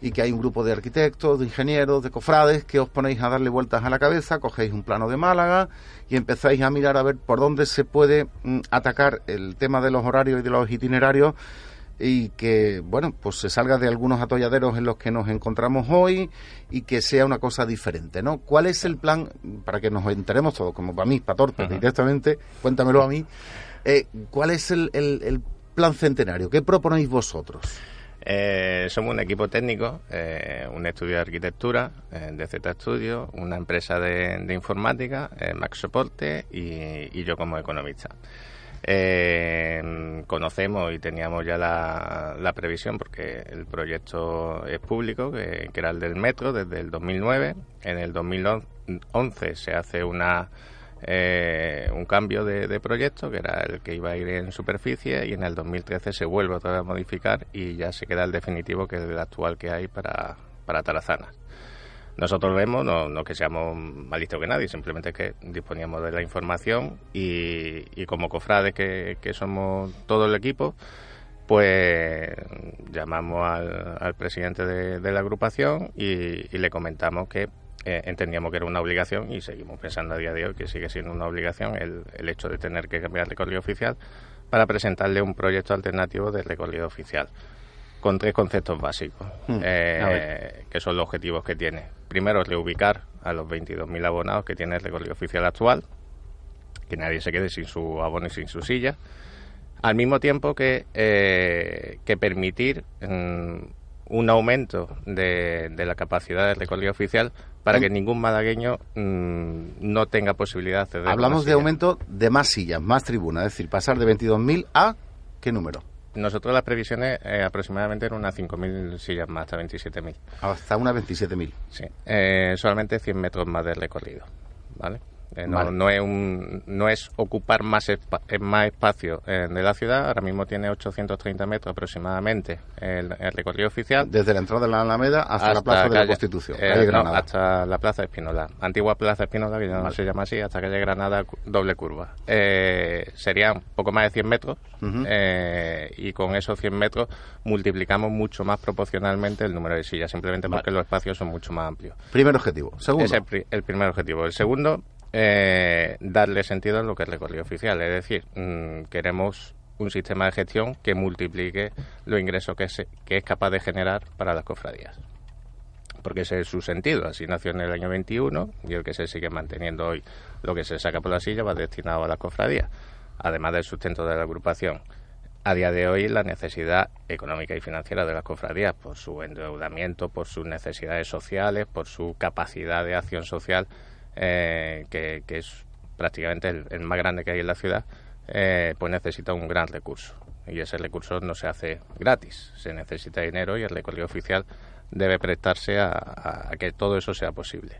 y que hay un grupo de arquitectos, de ingenieros, de cofrades que os ponéis a darle vueltas a la cabeza, cogéis un plano de Málaga y empezáis a mirar a ver por dónde se puede mm, atacar el tema de los horarios y de los itinerarios y que, bueno, pues se salga de algunos atolladeros en los que nos encontramos hoy y que sea una cosa diferente, ¿no? ¿Cuál es el plan, para que nos enteremos todos, como para mí, para Torpe, directamente, cuéntamelo a mí, eh, ¿cuál es el, el plan centenario? ¿Qué proponéis vosotros? Eh, somos un equipo técnico, eh, un estudio de arquitectura eh, de Z Studio, una empresa de, informática, Max Soporte y, yo como economista. conocemos y teníamos ya la, previsión porque el proyecto es público, que era el del metro desde el 2009. En el 2011 se hace una eh, un cambio de, proyecto que era el que iba a ir en superficie y en el 2013 se vuelve otra vez a modificar y ya se queda el definitivo que es el actual que hay para, para Tarazanas. Nosotros vemos, no, que seamos más listos que nadie, simplemente que disponíamos de la información y, como cofrades que somos todo el equipo, pues llamamos al, presidente de, la agrupación y, le comentamos que eh, entendíamos que era una obligación y seguimos pensando a día de hoy que sigue siendo una obligación el, el hecho de tener que cambiar el recorrido oficial para presentarle un proyecto alternativo de recorrido oficial con tres conceptos básicos, hmm. eh, que son los objetivos que tiene. Primero, reubicar a los 22.000 abonados que tiene el recorrido oficial actual, que nadie se quede sin su abono y sin su silla, al mismo tiempo que, eh, que permitir mm, un aumento de, de, la capacidad del recorrido oficial para que ningún malagueño mm, no tenga posibilidad de acceder Hablamos de aumento de más sillas, más tribuna, es decir, pasar de 22.000 a ¿qué número? Nosotros las previsiones eh, aproximadamente eran unas 5.000 sillas más, hasta 27.000. Hasta unas 27.000. Sí, eh, solamente 100 metros más de recorrido, ¿vale? Eh, no, es un, no es ocupar más, eh, más espacio eh, de la ciudad. Ahora mismo tiene 830 metros aproximadamente el, recorrido oficial. Desde la entrada de la Alameda hasta, la Plaza de la Constitución. hasta la Plaza Espinola. Antigua Plaza Espinola, que ya no se llama así, hasta calle Granada, doble curva. serían poco más de 100 metros y con esos 100 metros multiplicamos mucho más proporcionalmente el número de sillas, simplemente porque los espacios son mucho más amplios. Primer objetivo. Segundo. Es el primer objetivo. El segundo eh, darle sentido a lo que es el recorrido oficial. Es decir, mm, queremos un sistema de gestión que multiplique los ingresos que, que es capaz de generar para las cofradías. Porque ese es su sentido. Así nació en el año 21 y el que se sigue manteniendo hoy. Lo que se saca por la silla va destinado a las cofradías, además del sustento de la agrupación. A día de hoy, la necesidad económica y financiera de las cofradías, por su endeudamiento, por sus necesidades sociales, por su capacidad de acción social, eh, que, es prácticamente el, más grande que hay en la ciudad, eh, pues necesita un gran recurso. Y ese recurso no se hace gratis, se necesita dinero y el recorrido oficial debe prestarse a, que todo eso sea posible.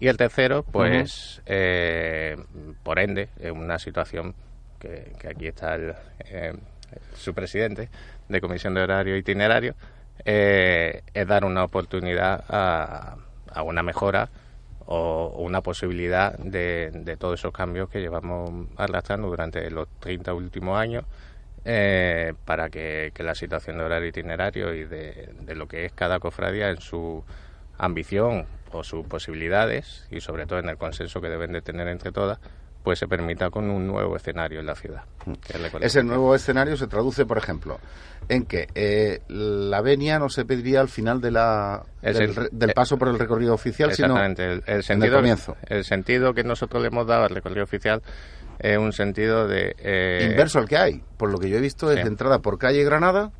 Y el tercero, pues, eh, por ende, en una situación que, aquí está el, su presidente de Comisión de Horario Itinerario, es dar una oportunidad a, a una mejora o, una posibilidad de, de, todos esos cambios que llevamos arrastrando durante los 30 últimos años eh, para que, la situación de horario itinerario y de, de lo que es cada cofradía en su ambición o sus posibilidades y sobre todo en el consenso que deben de tener entre todas pues se permita con un nuevo escenario en la ciudad. Ese nuevo escenario se traduce, por ejemplo, en que eh, la venia no se pediría al final de la, del, paso por el recorrido oficial, sino el, sentido, comienzo. El sentido que nosotros le hemos dado al recorrido oficial es un sentido de... Eh, Inverso al que hay. Por lo que yo he visto, es entrada por calle Granada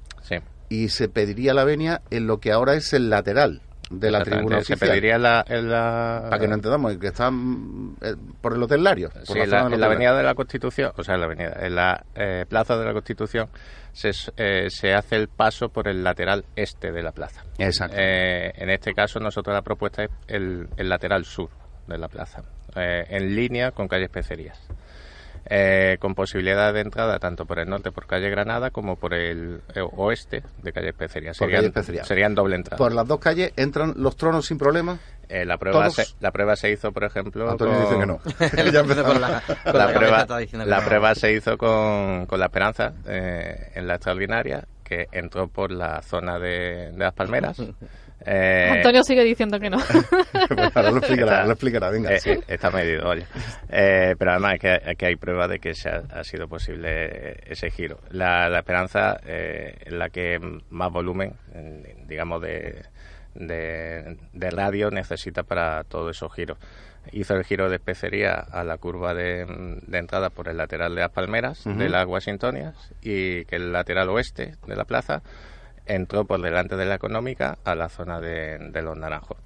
y se pediría la venia en lo que ahora es el lateral de la tribuna Se pediría la, la... Para que no entendamos, que están eh, por el Hotel Lario. sí, en la, Avenida de la Constitución, o sea, en la, avenida, en la eh, Plaza de la Constitución, se, eh, se hace el paso por el lateral este de la plaza. Exacto. en este caso, nosotros la propuesta es el, el lateral sur de la plaza, en línea con calle Especerías. Eh, con posibilidad de entrada tanto por el norte, por calle Granada, como por el eh, oeste de calle Especería. Serían, serían doble entrada. ¿Por las dos calles entran los tronos sin problema? Eh, la, prueba se, la prueba se hizo, por ejemplo. Antonio dice que no. la, prueba, la prueba se hizo con, con la Esperanza en la extraordinaria, que entró por la zona de, de las Palmeras. Eh, Antonio sigue diciendo que no. ahora lo explicará, lo explicará venga. Eh, está medido, oye. Eh, pero además es que, que, hay prueba de que se ha, sido posible ese giro. La, la Esperanza, en la que más volumen, digamos, de, de, radio necesita para todos esos giros. Hizo el giro de especería a la curva de, entrada por el lateral de las Palmeras, de las Washingtonias, y que el lateral oeste de la plaza entró por delante de la económica a la zona de, los naranjos.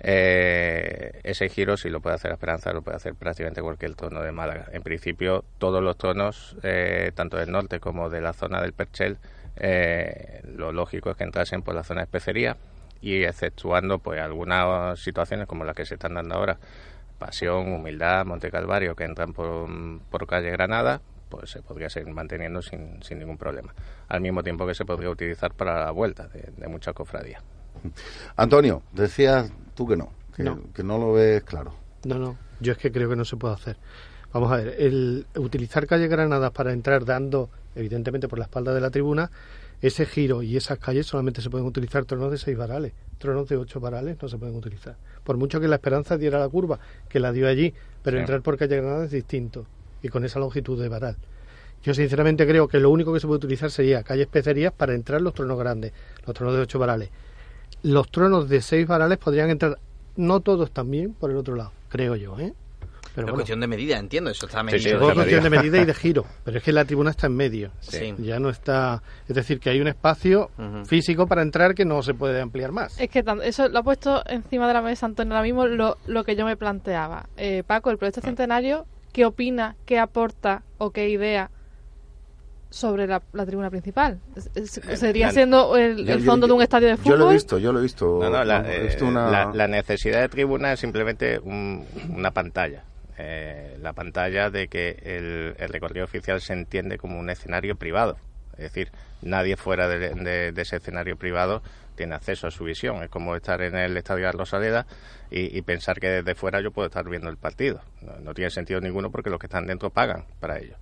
Eh, ese giro, si lo puede hacer Esperanza, lo puede hacer prácticamente cualquier tono de Málaga. En principio, todos los tonos, eh, tanto del norte como de la zona del Perchel, eh, lo lógico es que entrasen por la zona de especería y exceptuando pues algunas situaciones como las que se están dando ahora, Pasión, Humildad, Monte Calvario, que entran por, por calle Granada, pues se podría seguir manteniendo sin, sin ningún problema. Al mismo tiempo que se podría utilizar para la vuelta de, de muchas cofradías. Antonio, decías tú que no, que no, que no lo ves claro. No, no, yo es que creo que no se puede hacer. Vamos a ver, el utilizar calle Granada para entrar dando, evidentemente por la espalda de la tribuna, ese giro y esas calles solamente se pueden utilizar tronos de seis varales. Tronos de ocho varales no se pueden utilizar. Por mucho que la esperanza diera la curva, que la dio allí, pero entrar por calle Granada es distinto y con esa longitud de varal. Yo sinceramente creo que lo único que se puede utilizar sería calles pecerías para entrar los tronos grandes, los tronos de ocho varales. Los tronos de seis varales podrían entrar, no todos también, por el otro lado, creo yo, ¿eh? Pero es cuestión de medida, entiendo, eso está medido. es cuestión de medida y de giro, pero es que la tribuna está en medio, ya no está, es decir, que hay un espacio físico para entrar que no se puede ampliar más. Es que eso lo ha puesto encima de la mesa Antonio ahora mismo lo, lo que yo me planteaba. Eh, Paco, el proyecto centenario qué opina, qué aporta o qué idea sobre la, tribuna principal. Eh, ¿Sería siendo el, fondo de un estadio de fútbol? Yo lo he visto, yo lo he visto. la, necesidad de tribuna es simplemente una pantalla. Eh, la pantalla de que el, recorrido oficial se entiende como un escenario privado. Es decir, nadie fuera de, ese escenario privado tiene acceso a su visión. Es como estar en el estadio de Rosaleda y, y pensar que desde fuera yo puedo estar viendo el partido. No, tiene sentido ninguno porque los que están dentro pagan para ello.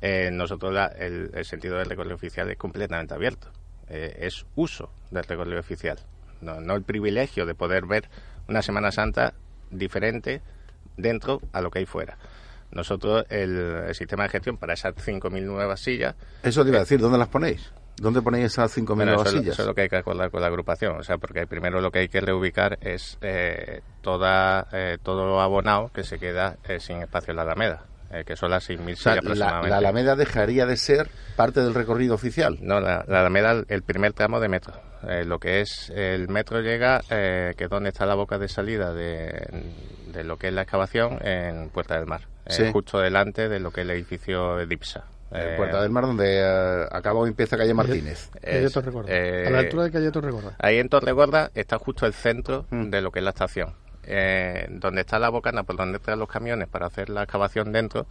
Eh, nosotros el, sentido del recorrido oficial es completamente abierto. Eh, es uso del recorrido oficial, no, no el privilegio de poder ver una Semana Santa diferente dentro a lo que hay fuera. Nosotros, el, sistema de gestión para esas 5.000 nuevas sillas... Eso te iba a decir, ¿dónde las ponéis? ¿Dónde ponéis esas 5.000 nuevas sillas? Eso es lo que hay que acordar con la agrupación. O sea, porque primero lo que hay que reubicar es eh, toda, eh, todo lo abonado que se queda eh, sin espacio en la Alameda. que son las 6.000 sillas aproximadamente. La, Alameda dejaría de ser parte del recorrido oficial? No, la, la Alameda, el primer tramo de metro. lo que es el metro llega, que es donde está la boca de salida de, de lo que es la excavación en Puerta del Mar. Eh, justo delante de lo que es el edificio de Dipsa. En Puerta del Mar, donde eh, acaba o empieza calle Martínez. calle a la altura de calle Torregorda. Ahí en Torregorda está justo el centro mm. de lo que es la estación. donde está la bocana, por donde entran los camiones para hacer la excavación dentro,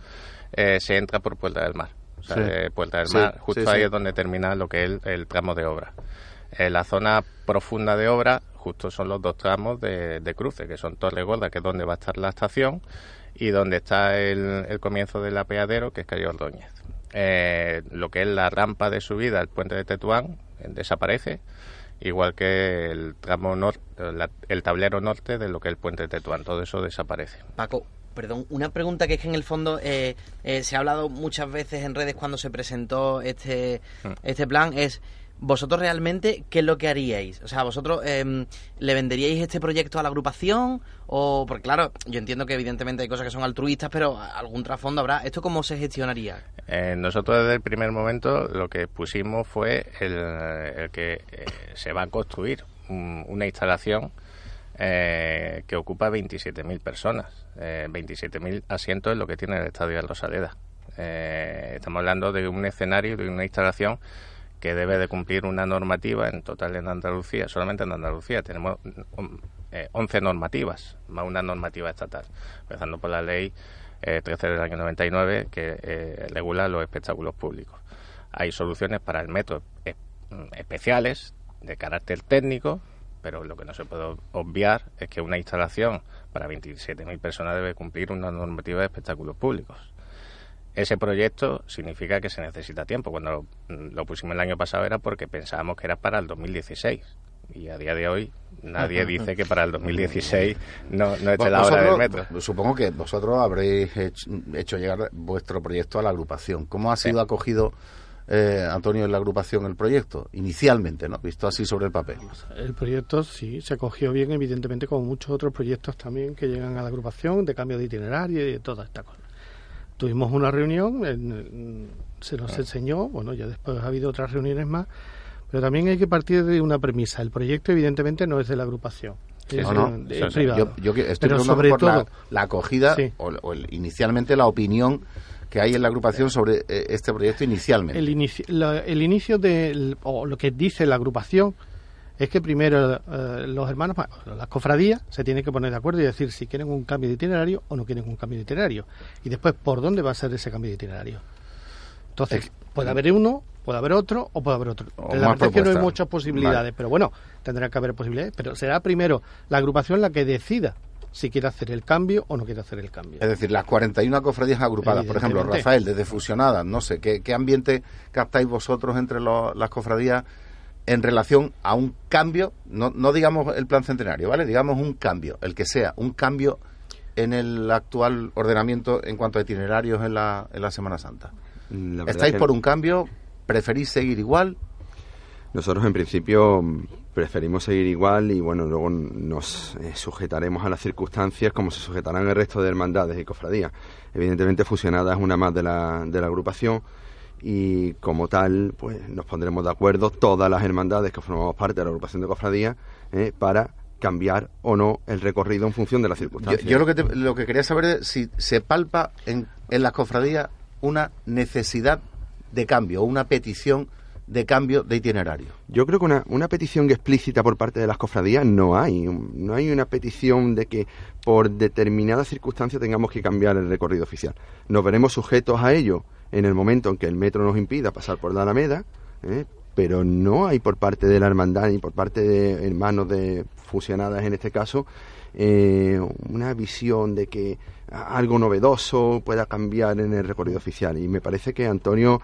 se entra por Puerta del Mar. O sea, Puerta del Mar, justo ahí es donde termina lo que es el, tramo de obra. la zona profunda de obra, justo son los dos tramos de, de cruce, que son Torregorda, que es donde va a estar la estación, y donde está el, comienzo del apeadero, que es calle Ordóñez. Eh, lo que es la rampa de subida al puente de Tetuán eh, desaparece, igual que el tramo norte, el tablero norte de lo que es el puente de Tetuán, todo eso desaparece. Paco, perdón, una pregunta que es que en el fondo eh, se ha hablado muchas veces en redes cuando se presentó este, mm. este plan, es ¿vosotros realmente qué es lo que haríais? O sea, ¿vosotros em, le venderíais este proyecto a la agrupación? O, porque claro, yo entiendo que evidentemente hay cosas que son altruistas, pero algún trasfondo habrá. ¿Esto cómo se gestionaría? Eh, nosotros desde el primer momento lo que pusimos fue el, que eh, se va a construir una instalación eh, que ocupa 27.000 personas, eh, 27.000 asientos es lo que tiene el Estadio de Rosaleda. Eh, estamos hablando de un escenario, de una instalación que debe de cumplir una normativa en total en Andalucía, solamente en Andalucía tenemos 11 eh, normativas, más una normativa estatal, empezando por la ley 13 del año 99 que regula los espectáculos públicos. Hay soluciones para el metro especiales de carácter técnico, pero lo que no se puede obviar es que una instalación para 27.000 personas debe cumplir una normativa de espectáculos públicos. Ese proyecto significa que se necesita tiempo. Cuando lo, pusimos el año pasado era porque pensábamos que era para el 2016 y a día de hoy nadie dice que para el 2016 no, no esté la hora del metro. Supongo que vosotros habréis hecho, llegar vuestro proyecto a la agrupación. ¿Cómo ha sido acogido eh, Antonio, en la agrupación el proyecto, inicialmente, ¿no? Visto así sobre el papel. El proyecto sí se acogió bien, evidentemente, como muchos otros proyectos también que llegan a la agrupación de cambio de itinerario y de toda esta cosa. Tuvimos una reunión, se nos ah. enseñó, bueno, ya después ha habido otras reuniones más, pero también hay que partir de una premisa. El proyecto, evidentemente, no es de la agrupación. es, privado. Yo, estoy pero sobre todo, la, acogida o, inicialmente la opinión que hay en la agrupación sobre eh, este proyecto inicialmente. El inicio, el inicio de, o lo que dice la agrupación es que primero eh, los hermanos, las cofradías, se tienen que poner de acuerdo y decir si quieren un cambio de itinerario o no quieren un cambio de itinerario. Y después, ¿por dónde va a ser ese cambio de itinerario? Entonces, puede haber uno, puede haber otro o puede haber otro. la verdad es que no hay muchas posibilidades, pero bueno, tendrá que haber posibilidades. Pero será primero la agrupación la que decida si quiere hacer el cambio o no quiere hacer el cambio. Es decir, las 41 cofradías agrupadas, por ejemplo, Rafael, desde fusionadas, no sé, ¿qué, ambiente captáis vosotros entre las cofradías en relación a un cambio, no, no digamos el plan centenario, ¿vale? Digamos un cambio, el que sea, un cambio en el actual ordenamiento en cuanto a itinerarios en la, en la Semana Santa. ¿Estáis por un cambio? ¿Preferís seguir igual? Nosotros en principio preferimos seguir igual y bueno, luego nos eh, sujetaremos a las circunstancias como se sujetarán el resto de hermandades y cofradías. Evidentemente fusionada es una más de la, de la agrupación y como tal pues nos pondremos de acuerdo todas las hermandades que formamos parte de la agrupación de cofradías eh, para cambiar o no el recorrido en función de las circunstancias. Yo, lo, que lo que quería saber es si se palpa en, en las cofradías una necesidad de cambio o una petición de cambio de itinerario. Yo creo que una, una petición explícita por parte de las cofradías no hay. No hay una petición de que por determinada circunstancia tengamos que cambiar el recorrido oficial. Nos veremos sujetos a ello en el momento en que el metro nos impida pasar por la Alameda, ¿eh? pero no hay por parte de la hermandad ni por parte de hermanos de fusionadas en este caso eh, una visión de que algo novedoso pueda cambiar en el recorrido oficial. Y me parece que Antonio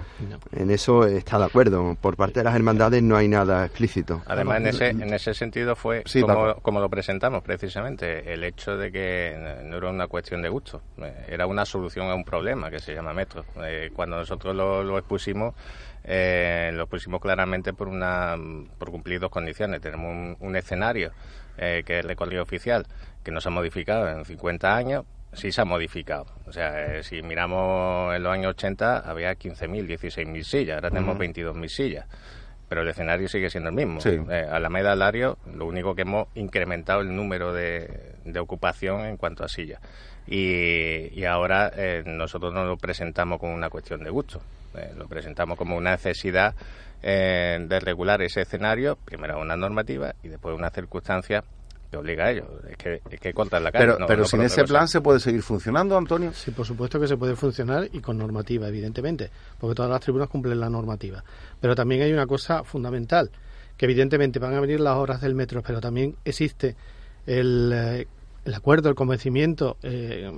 en eso está de acuerdo. Por parte de las hermandades no hay nada explícito. Además, en ese, en ese sentido fue como, lo presentamos precisamente, el hecho de que no era una cuestión de gusto, eh, era una solución a un problema que se llama metro. Eh, cuando nosotros lo, expusimos, eh, lo expusimos claramente por, una, por cumplir dos condiciones. Tenemos un, escenario que es el recorrido oficial, que no se ha modificado en 50 años, sí se ha modificado. O sea, eh, si miramos en los años 80 había 15.000, 16.000 sillas, ahora tenemos 22.000 sillas. Pero el escenario sigue siendo el mismo. Sí. Eh, Alameda Lario, lo único que hemos incrementado el número de, ocupación en cuanto a sillas. Y, ahora eh, nosotros no lo presentamos como una cuestión de gusto, eh, lo presentamos como una necesidad de regular ese escenario, primero una normativa y después una circunstancia que obliga a ello. Es que, es que cortar la cara. Pero, pero sin ese plan se puede seguir funcionando, Antonio. Sí, por supuesto que se puede funcionar y con normativa, evidentemente, porque todas las tribunas cumplen la normativa. Pero también hay una cosa fundamental, que evidentemente van a venir las horas del metro, pero también existe el, eh, el acuerdo, el convencimiento. Eh,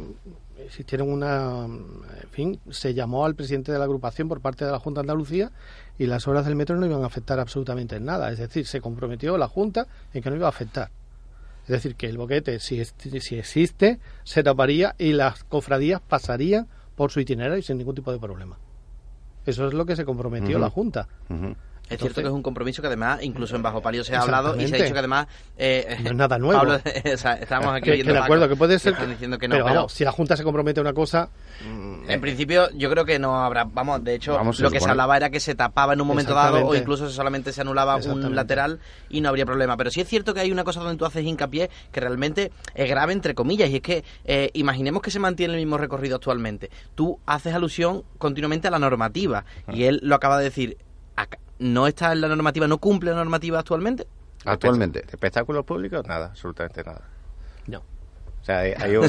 existieron una. En fin, se llamó al presidente de la agrupación por parte de la Junta de Andalucía y las horas del metro no iban a afectar absolutamente en nada. Es decir, se comprometió la Junta en que no iba a afectar. Es decir, que el boquete, si, si existe, se taparía y las cofradías pasarían por su itinerario sin ningún tipo de problema. Eso es lo que se comprometió la Junta. Es cierto que es un compromiso que además, incluso en Bajo Palio se ha hablado y se ha dicho que además... Eh, no es nada nuevo. Pablo, estamos aquí que, que de acuerdo, que puede ser... Que diciendo que no, pero, vamos, si la Junta se compromete a una cosa... En principio, yo creo que no habrá... Vamos, de hecho, lo que se hablaba era que se tapaba en un momento dado o incluso solamente se anulaba un lateral y no habría problema. Pero sí es cierto que hay una cosa donde tú haces hincapié que realmente es grave, entre comillas, y es que eh, imaginemos que se mantiene el mismo recorrido actualmente. Tú haces alusión continuamente a la normativa y él lo acaba de decir no está en la normativa, no cumple la normativa actualmente. Actualmente. ¿De espectáculos públicos? Nada, absolutamente nada. No. O sea, hay, un...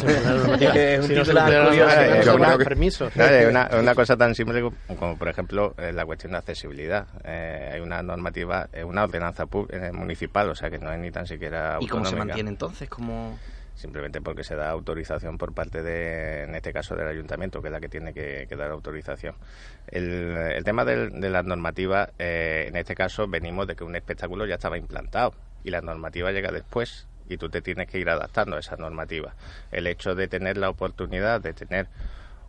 una, una cosa tan simple como, por ejemplo, eh, la cuestión de accesibilidad. Eh, hay una normativa, una ordenanza eh, municipal, o sea, que no es ni tan siquiera ¿Y cómo se mantiene entonces? ¿Cómo...? Simplemente porque se da autorización por parte de, en este caso, del ayuntamiento, que es la que tiene que, dar autorización. El, tema de la normativa, eh, en este caso, venimos de que un espectáculo ya estaba implantado y la normativa llega después y tú te tienes que ir adaptando a esa normativa. El hecho de tener la oportunidad de tener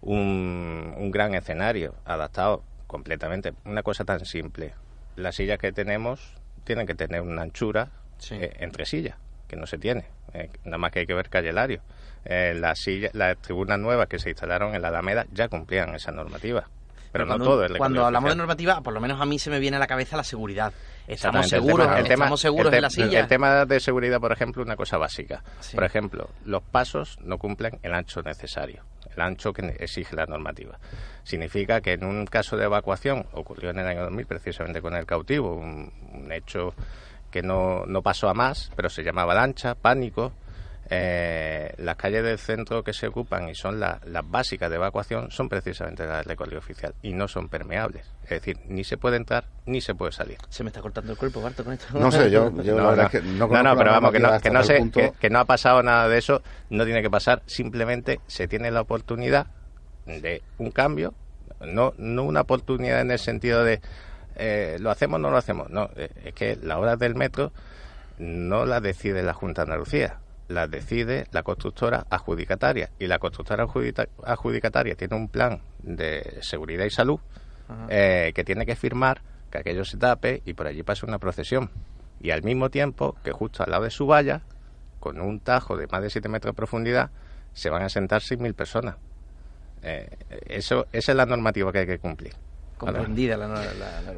un, un gran escenario adaptado completamente, una cosa tan simple, las sillas que tenemos tienen que tener una anchura eh, entre sillas que no se tiene. Eh, nada más que hay que ver Calle Lario. Eh, las, las tribunas nuevas que se instalaron en la Alameda ya cumplían esa normativa. Pero, no todo. cuando hablamos de normativa, por lo menos a mí se me viene a la cabeza la seguridad. Estamos seguros, el tema, estamos seguros de la silla. El tema de seguridad, por ejemplo, una cosa básica. Por ejemplo, los pasos no cumplen el ancho necesario, el ancho que exige la normativa. Significa que en un caso de evacuación, ocurrió en el año 2000 precisamente con el cautivo, un hecho que no, no pasó a más, pero se llamaba lancha, pánico. Eh, las calles del centro que se ocupan y son las básicas de evacuación son precisamente las de Colegio Oficial y no son permeables. Es decir, ni se puede entrar ni se puede salir. Se me está cortando el cuerpo, Barto, con esto. No sé, yo, yo no, la verdad no. es que no No, no, pero vamos, que no, que no, sé, que, que no ha pasado nada de eso, no tiene que pasar, simplemente se tiene la oportunidad de un cambio, no, no una oportunidad en el sentido de eh, ¿lo hacemos o no lo hacemos? No, eh, es que las obras del metro no las decide la Junta de Andalucía, las decide la constructora adjudicataria. Y la constructora adjudicataria tiene un plan de seguridad y salud eh, que tiene que firmar que aquello se tape y por allí pase una procesión. Y al mismo tiempo que justo al lado de su valla, con un tajo de más de 7 metros de profundidad, se van a sentar 6.000 personas. eso, esa es la normativa que hay que cumplir comprendida la, la,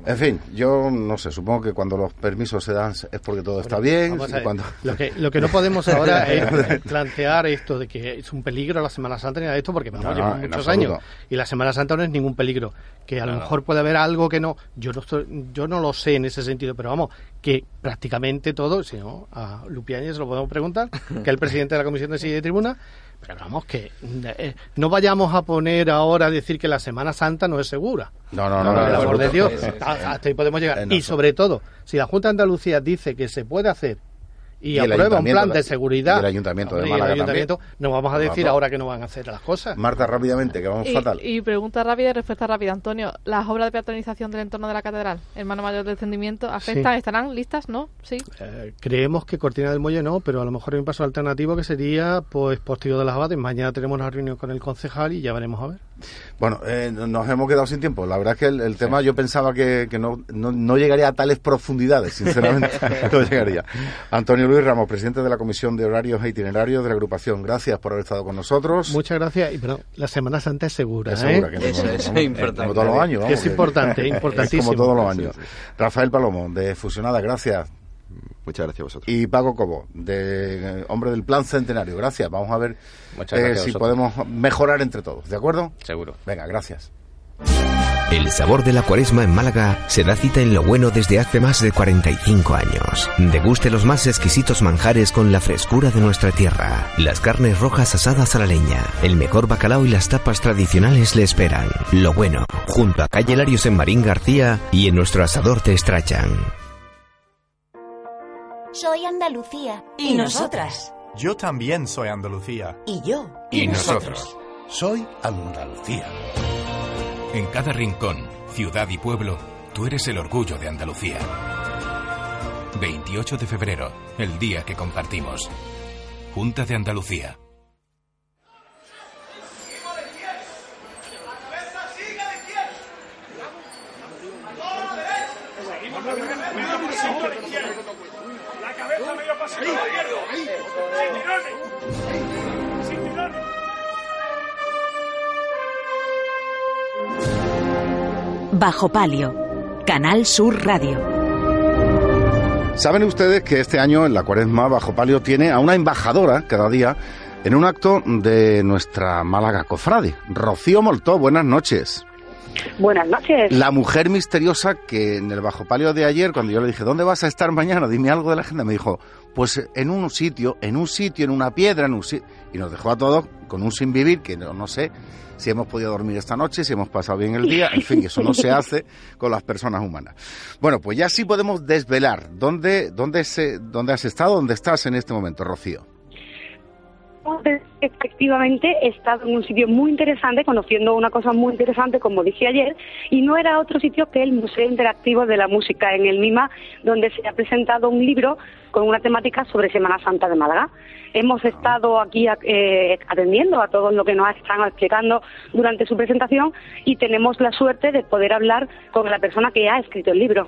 En fin, yo no sé, supongo que cuando los permisos se dan es porque todo está bien. cuando... lo, que, lo que no podemos ahora es plantear esto de que es un peligro la Semana Santa ni nada de esto, porque vamos, no, muchos años y la Semana Santa no es ningún peligro. Que a lo mejor puede haber algo que no, yo no, estoy, yo no lo sé en ese sentido, pero vamos, que prácticamente todo, si no, a Lupiáñez lo podemos preguntar, que es el presidente de la Comisión de Silla de Tribuna, pero vamos, que eh, no vayamos a poner ahora a decir que la Semana Santa no es segura. No, no, no. por el amor de Dios, hasta ahí podemos llegar. Y sobre todo, si la Junta de Andalucía dice que se puede hacer y, aprueba un plan de seguridad. Y el Ayuntamiento de Málaga ayuntamiento, No vamos a decir ahora que no van a hacer las cosas. Marta, rápidamente, que vamos fatal. Y pregunta rápida y respuesta rápida, Antonio. ¿Las obras de peatonalización del entorno de la catedral, hermano mayor del descendimiento, afectan? ¿Estarán listas? ¿No? ¿Sí? Eh, creemos que Cortina del Muelle no, pero a lo mejor hay un paso alternativo que sería pues Postigo de las Abades. Mañana tenemos una reunión con el concejal y ya veremos a ver. Bueno, eh, nos hemos quedado sin tiempo. La verdad es que el, tema yo pensaba que, no, no, llegaría a tales profundidades, sinceramente. no llegaría. Antonio Luis Ramos, presidente de la Comisión de Horarios e Itinerarios de la agrupación. Gracias por haber estado con nosotros. Muchas gracias. Y pero la Semana Santa es segura. Es ¿eh? segura que Eso, es importante. Como todos los años. es importante, importantísimo. como todos los años. Rafael Palomo, de Fusionada, gracias. Muchas gracias a vosotros. Y Paco Cobo, de eh, Hombre del Plan Centenario. Gracias. Vamos a ver eh, si podemos mejorar entre todos. ¿De acuerdo? Seguro. Venga, gracias. El sabor de la cuaresma en Málaga se da cita en lo bueno desde hace más de 45 años. Deguste los más exquisitos manjares con la frescura de nuestra tierra. Las carnes rojas asadas a la leña, el mejor bacalao y las tapas tradicionales le esperan. Lo bueno, junto a Calle Larios en Marín García y en nuestro asador te estrachan. Soy Andalucía. ¿Y nosotras? Yo también soy Andalucía. ¿Y yo? ¿Y, nosotros? Soy Andalucía. En cada rincón, ciudad y pueblo, tú eres el orgullo de Andalucía. 28 de febrero, el día que compartimos. Junta de Andalucía. La Bajo Palio, Canal Sur Radio. Saben ustedes que este año en la cuaresma Bajo Palio tiene a una embajadora cada día en un acto de nuestra Málaga Cofrade. Rocío Moltó, buenas noches. Buenas noches. La mujer misteriosa que en el Bajo Palio de ayer, cuando yo le dije, ¿dónde vas a estar mañana? Dime algo de la agenda. Me dijo, pues en un sitio, en un sitio, en una piedra, en un sitio. Y nos dejó a todos con un sin vivir que no, no sé si hemos podido dormir esta noche, si hemos pasado bien el día, en fin, eso no se hace con las personas humanas. Bueno, pues ya sí podemos desvelar dónde, dónde, se, dónde has estado, dónde estás en este momento, Rocío efectivamente he estado en un sitio muy interesante, conociendo una cosa muy interesante, como dije ayer, y no era otro sitio que el Museo Interactivo de la Música en el MIMA, donde se ha presentado un libro con una temática sobre Semana Santa de Málaga. Hemos estado aquí eh, atendiendo a todo lo que nos están explicando durante su presentación y tenemos la suerte de poder hablar con la persona que ha escrito el libro.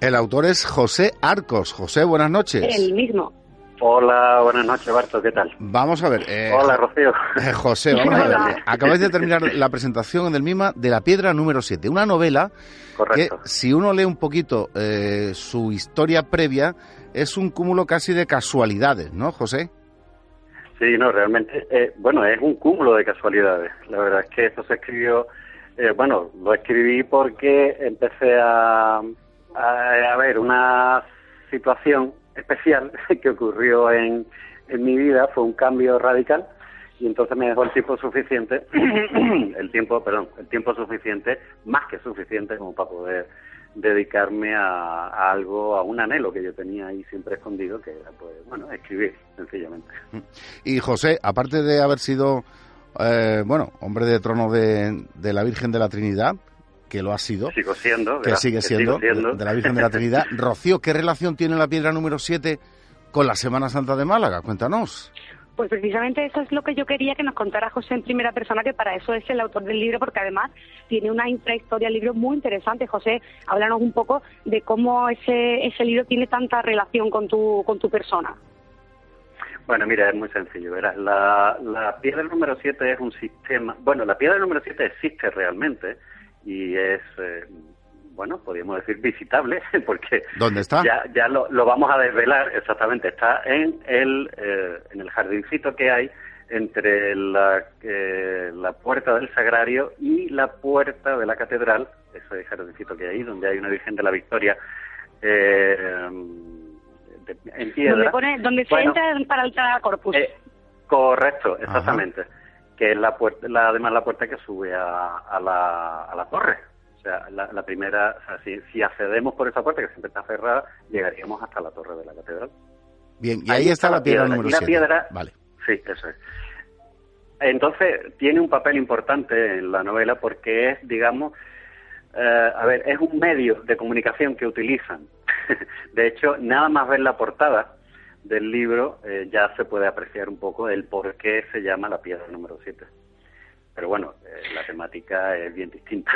El autor es José Arcos. José, buenas noches. El mismo. Hola, buenas noches, Barto, ¿qué tal? Vamos a ver. Eh, Hola, Rocío. Eh, José, vamos a ver. Acabáis de terminar la presentación en el MIMA de La Piedra número 7, una novela Correcto. que, si uno lee un poquito eh, su historia previa, es un cúmulo casi de casualidades, ¿no, José? Sí, no, realmente, bueno, es un cúmulo de casualidades. La verdad es que esto se escribió, bueno, lo escribí porque empecé a, a, a ver una situación especial que ocurrió en, en mi vida fue un cambio radical y entonces me dejó el tiempo suficiente, el tiempo, perdón, el tiempo suficiente, más que suficiente como para poder dedicarme a, algo, a un anhelo que yo tenía ahí siempre escondido, que era, pues, bueno, escribir, sencillamente. Y José, aparte de haber sido, eh, bueno, hombre de trono de, de la Virgen de la Trinidad, que lo ha sido. Sigo siendo. Que sigue siendo, De, la Virgen de la Trinidad. Rocío, ¿qué relación tiene la piedra número 7 con la Semana Santa de Málaga? Cuéntanos. Pues precisamente eso es lo que yo quería que nos contara José en primera persona, que para eso es el autor del libro, porque además tiene una intrahistoria del libro muy interesante. José, háblanos un poco de cómo ese, ese libro tiene tanta relación con tu, con tu persona. Bueno, mira, es muy sencillo. Verás, la, la piedra número 7 es un sistema. Bueno, la piedra número 7 existe realmente y es, eh, bueno, podríamos decir visitable, porque ¿Dónde está? ya, ya lo, lo, vamos a desvelar exactamente. Está en el, eh, en el jardincito que hay entre la, eh, la puerta del sagrario y la puerta de la catedral, ese jardincito que hay ahí, donde hay una Virgen de la Victoria. Eh, en piedra. Donde, pone, donde se entra para el corpus. correcto, exactamente que es la puerta, la, además la puerta que sube a, a, la, a la torre. O sea, la, primera, o sea, si, si, accedemos por esa puerta, que siempre está cerrada, llegaríamos hasta la torre de la catedral. Bien, y ahí, está, la piedra, número 7. piedra, vale. Sí, eso es. Entonces, tiene un papel importante en la novela porque es, digamos, eh, a ver, es un medio de comunicación que utilizan. de hecho, nada más ver la portada, del libro eh, ya se puede apreciar un poco el por qué se llama la piedra número 7. Pero bueno, eh, la temática es bien distinta.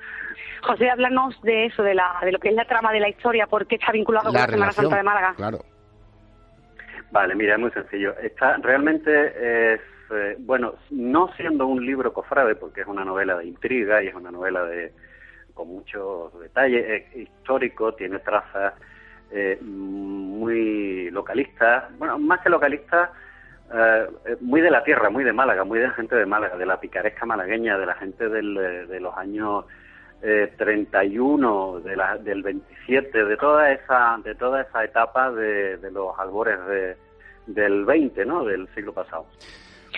José, háblanos de eso, de, la, de lo que es la trama de la historia, por qué está vinculado con la Semana Santa de Málaga. Claro. Vale, mira, es muy sencillo. Está, realmente es, eh, bueno, no siendo un libro cofrade, porque es una novela de intriga y es una novela de con muchos detalles históricos, tiene trazas eh, muy localista, bueno, más que localista, eh, muy de la tierra, muy de Málaga, muy de la gente de Málaga, de la picaresca malagueña, de la gente del, eh, de los años eh, 31, de la, del 27, de toda esa, de toda esa etapa de, de los albores de, del 20, ¿no? Del siglo pasado.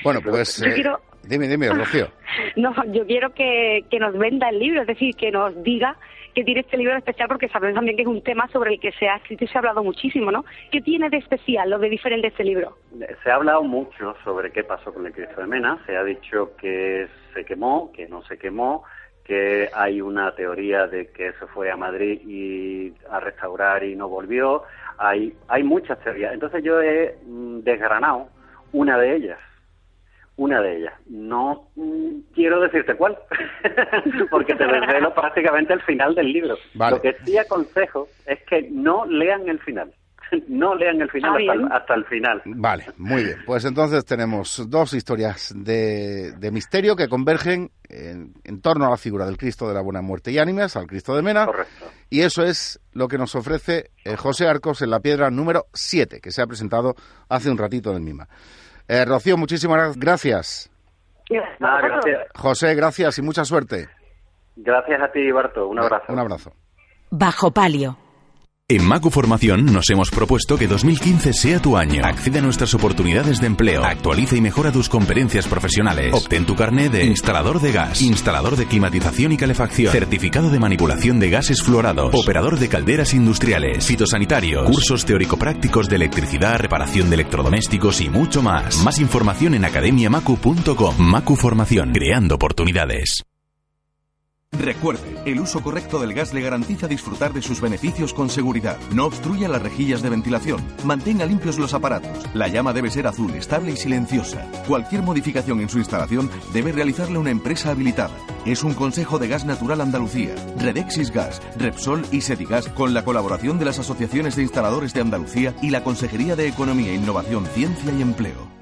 Bueno, pues eh, dime, dime, Rocío. No, yo quiero que, que nos venda el libro, es decir, que nos diga que tiene este libro especial porque sabemos también que es un tema sobre el que se ha escrito y se ha hablado muchísimo, ¿no? ¿Qué tiene de especial, lo de diferente este libro? Se ha hablado mucho sobre qué pasó con el Cristo de Mena, se ha dicho que se quemó, que no se quemó, que hay una teoría de que se fue a Madrid y a restaurar y no volvió, hay, hay muchas teorías. Entonces yo he mm, desgranado una de ellas, una de ellas. No mm, quiero decirte cuál, porque te desvelo prácticamente el final del libro. Lo que sí aconsejo es que no lean el final. no lean el final hasta el, final. Vale, muy bien. Pues entonces tenemos dos historias de, misterio que convergen en, torno a la figura del Cristo de la Buena Muerte y Ánimas, al Cristo de Mena. Correcto. Y eso es lo que nos ofrece eh, José Arcos en la piedra número 7, que se ha presentado hace un ratito en el Mima. Eh, Rocío, muchísimas gracias. gracias. José, gracias y mucha suerte. Gracias a ti, Barto. Un abrazo. Un abrazo. Bajo palio. En Macu Formación nos hemos propuesto que 2015 sea tu año. Accede a nuestras oportunidades de empleo. Actualiza y mejora tus competencias profesionales. Obtén tu carnet de instalador de gas, instalador de climatización y calefacción, certificado de manipulación de gases fluorados, operador de calderas industriales, fitosanitarios, cursos teórico-prácticos de electricidad, reparación de electrodomésticos y mucho más. Más información en academiamacu.com. Macu Formación, creando oportunidades. Recuerde, el uso correcto del gas le garantiza disfrutar de sus beneficios con seguridad. No obstruya las rejillas de ventilación. Mantenga limpios los aparatos. La llama debe ser azul, estable y silenciosa. Cualquier modificación en su instalación debe realizarle una empresa habilitada. Es un consejo de Gas Natural Andalucía, Redexis Gas, Repsol y Sedigas con la colaboración de las asociaciones de instaladores de Andalucía y la Consejería de Economía, Innovación, Ciencia y Empleo.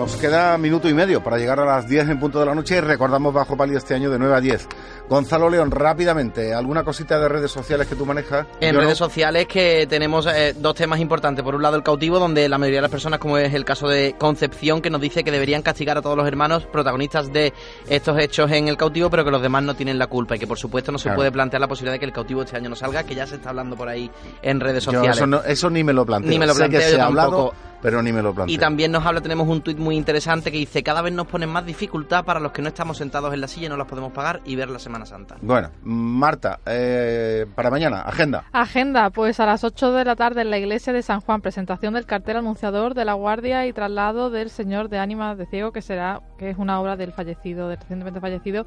Nos queda minuto y medio para llegar a las 10 en punto de la noche y recordamos Bajo Palio este año de 9 a 10. Gonzalo León, rápidamente, ¿alguna cosita de redes sociales que tú manejas? En redes sociales que tenemos eh, dos temas importantes. Por un lado el cautivo, donde la mayoría de las personas, como es el caso de Concepción, que nos dice que deberían castigar a todos los hermanos protagonistas de estos hechos en el cautivo, pero que los demás no tienen la culpa y que por supuesto no se puede plantear la posibilidad de que el cautivo este año no salga, que ya se está hablando por ahí en redes sociales. eso, ni me lo planteo. Ni me lo planteo sé que se ha hablado, pero ni me lo planteo. Y también nos habla, tenemos un tuit muy interesante que dice, cada vez nos ponen más dificultad para los que no estamos sentados en la silla y no las podemos pagar y ver la Semana Santa. Bueno, Marta, eh, para mañana, agenda. Agenda, pues a las 8 de la tarde en la iglesia de San Juan, presentación del cartel anunciador de la guardia y traslado del Señor de Ánimas de Ciego, que será, que es una obra del fallecido, del recientemente fallecido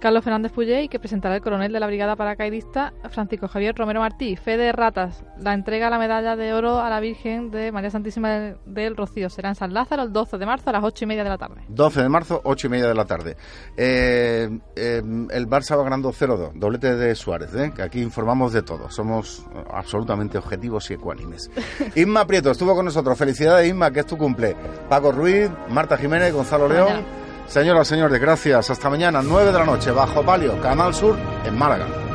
Carlos Fernández Pulley, que presentará el coronel de la Brigada Paracaidista Francisco Javier Romero Martí. Fe de Ratas, la entrega de la medalla de oro a la Virgen de María Santísima del Rocío. Será en San Lázaro el 12 de marzo a las 8 y media de la tarde. 12 de marzo, 8 y media de la tarde. Eh, eh, el Barça va ganando 0-2, doblete de Suárez, ¿eh? que aquí informamos de todo. Somos absolutamente objetivos y ecuánimes. Inma Prieto estuvo con nosotros. Felicidades, Inma, que es tu cumple. Paco Ruiz, Marta Jiménez, Gonzalo León. Señoras, señores, gracias. Hasta mañana, 9 de la noche, bajo palio, Canal Sur, en Málaga.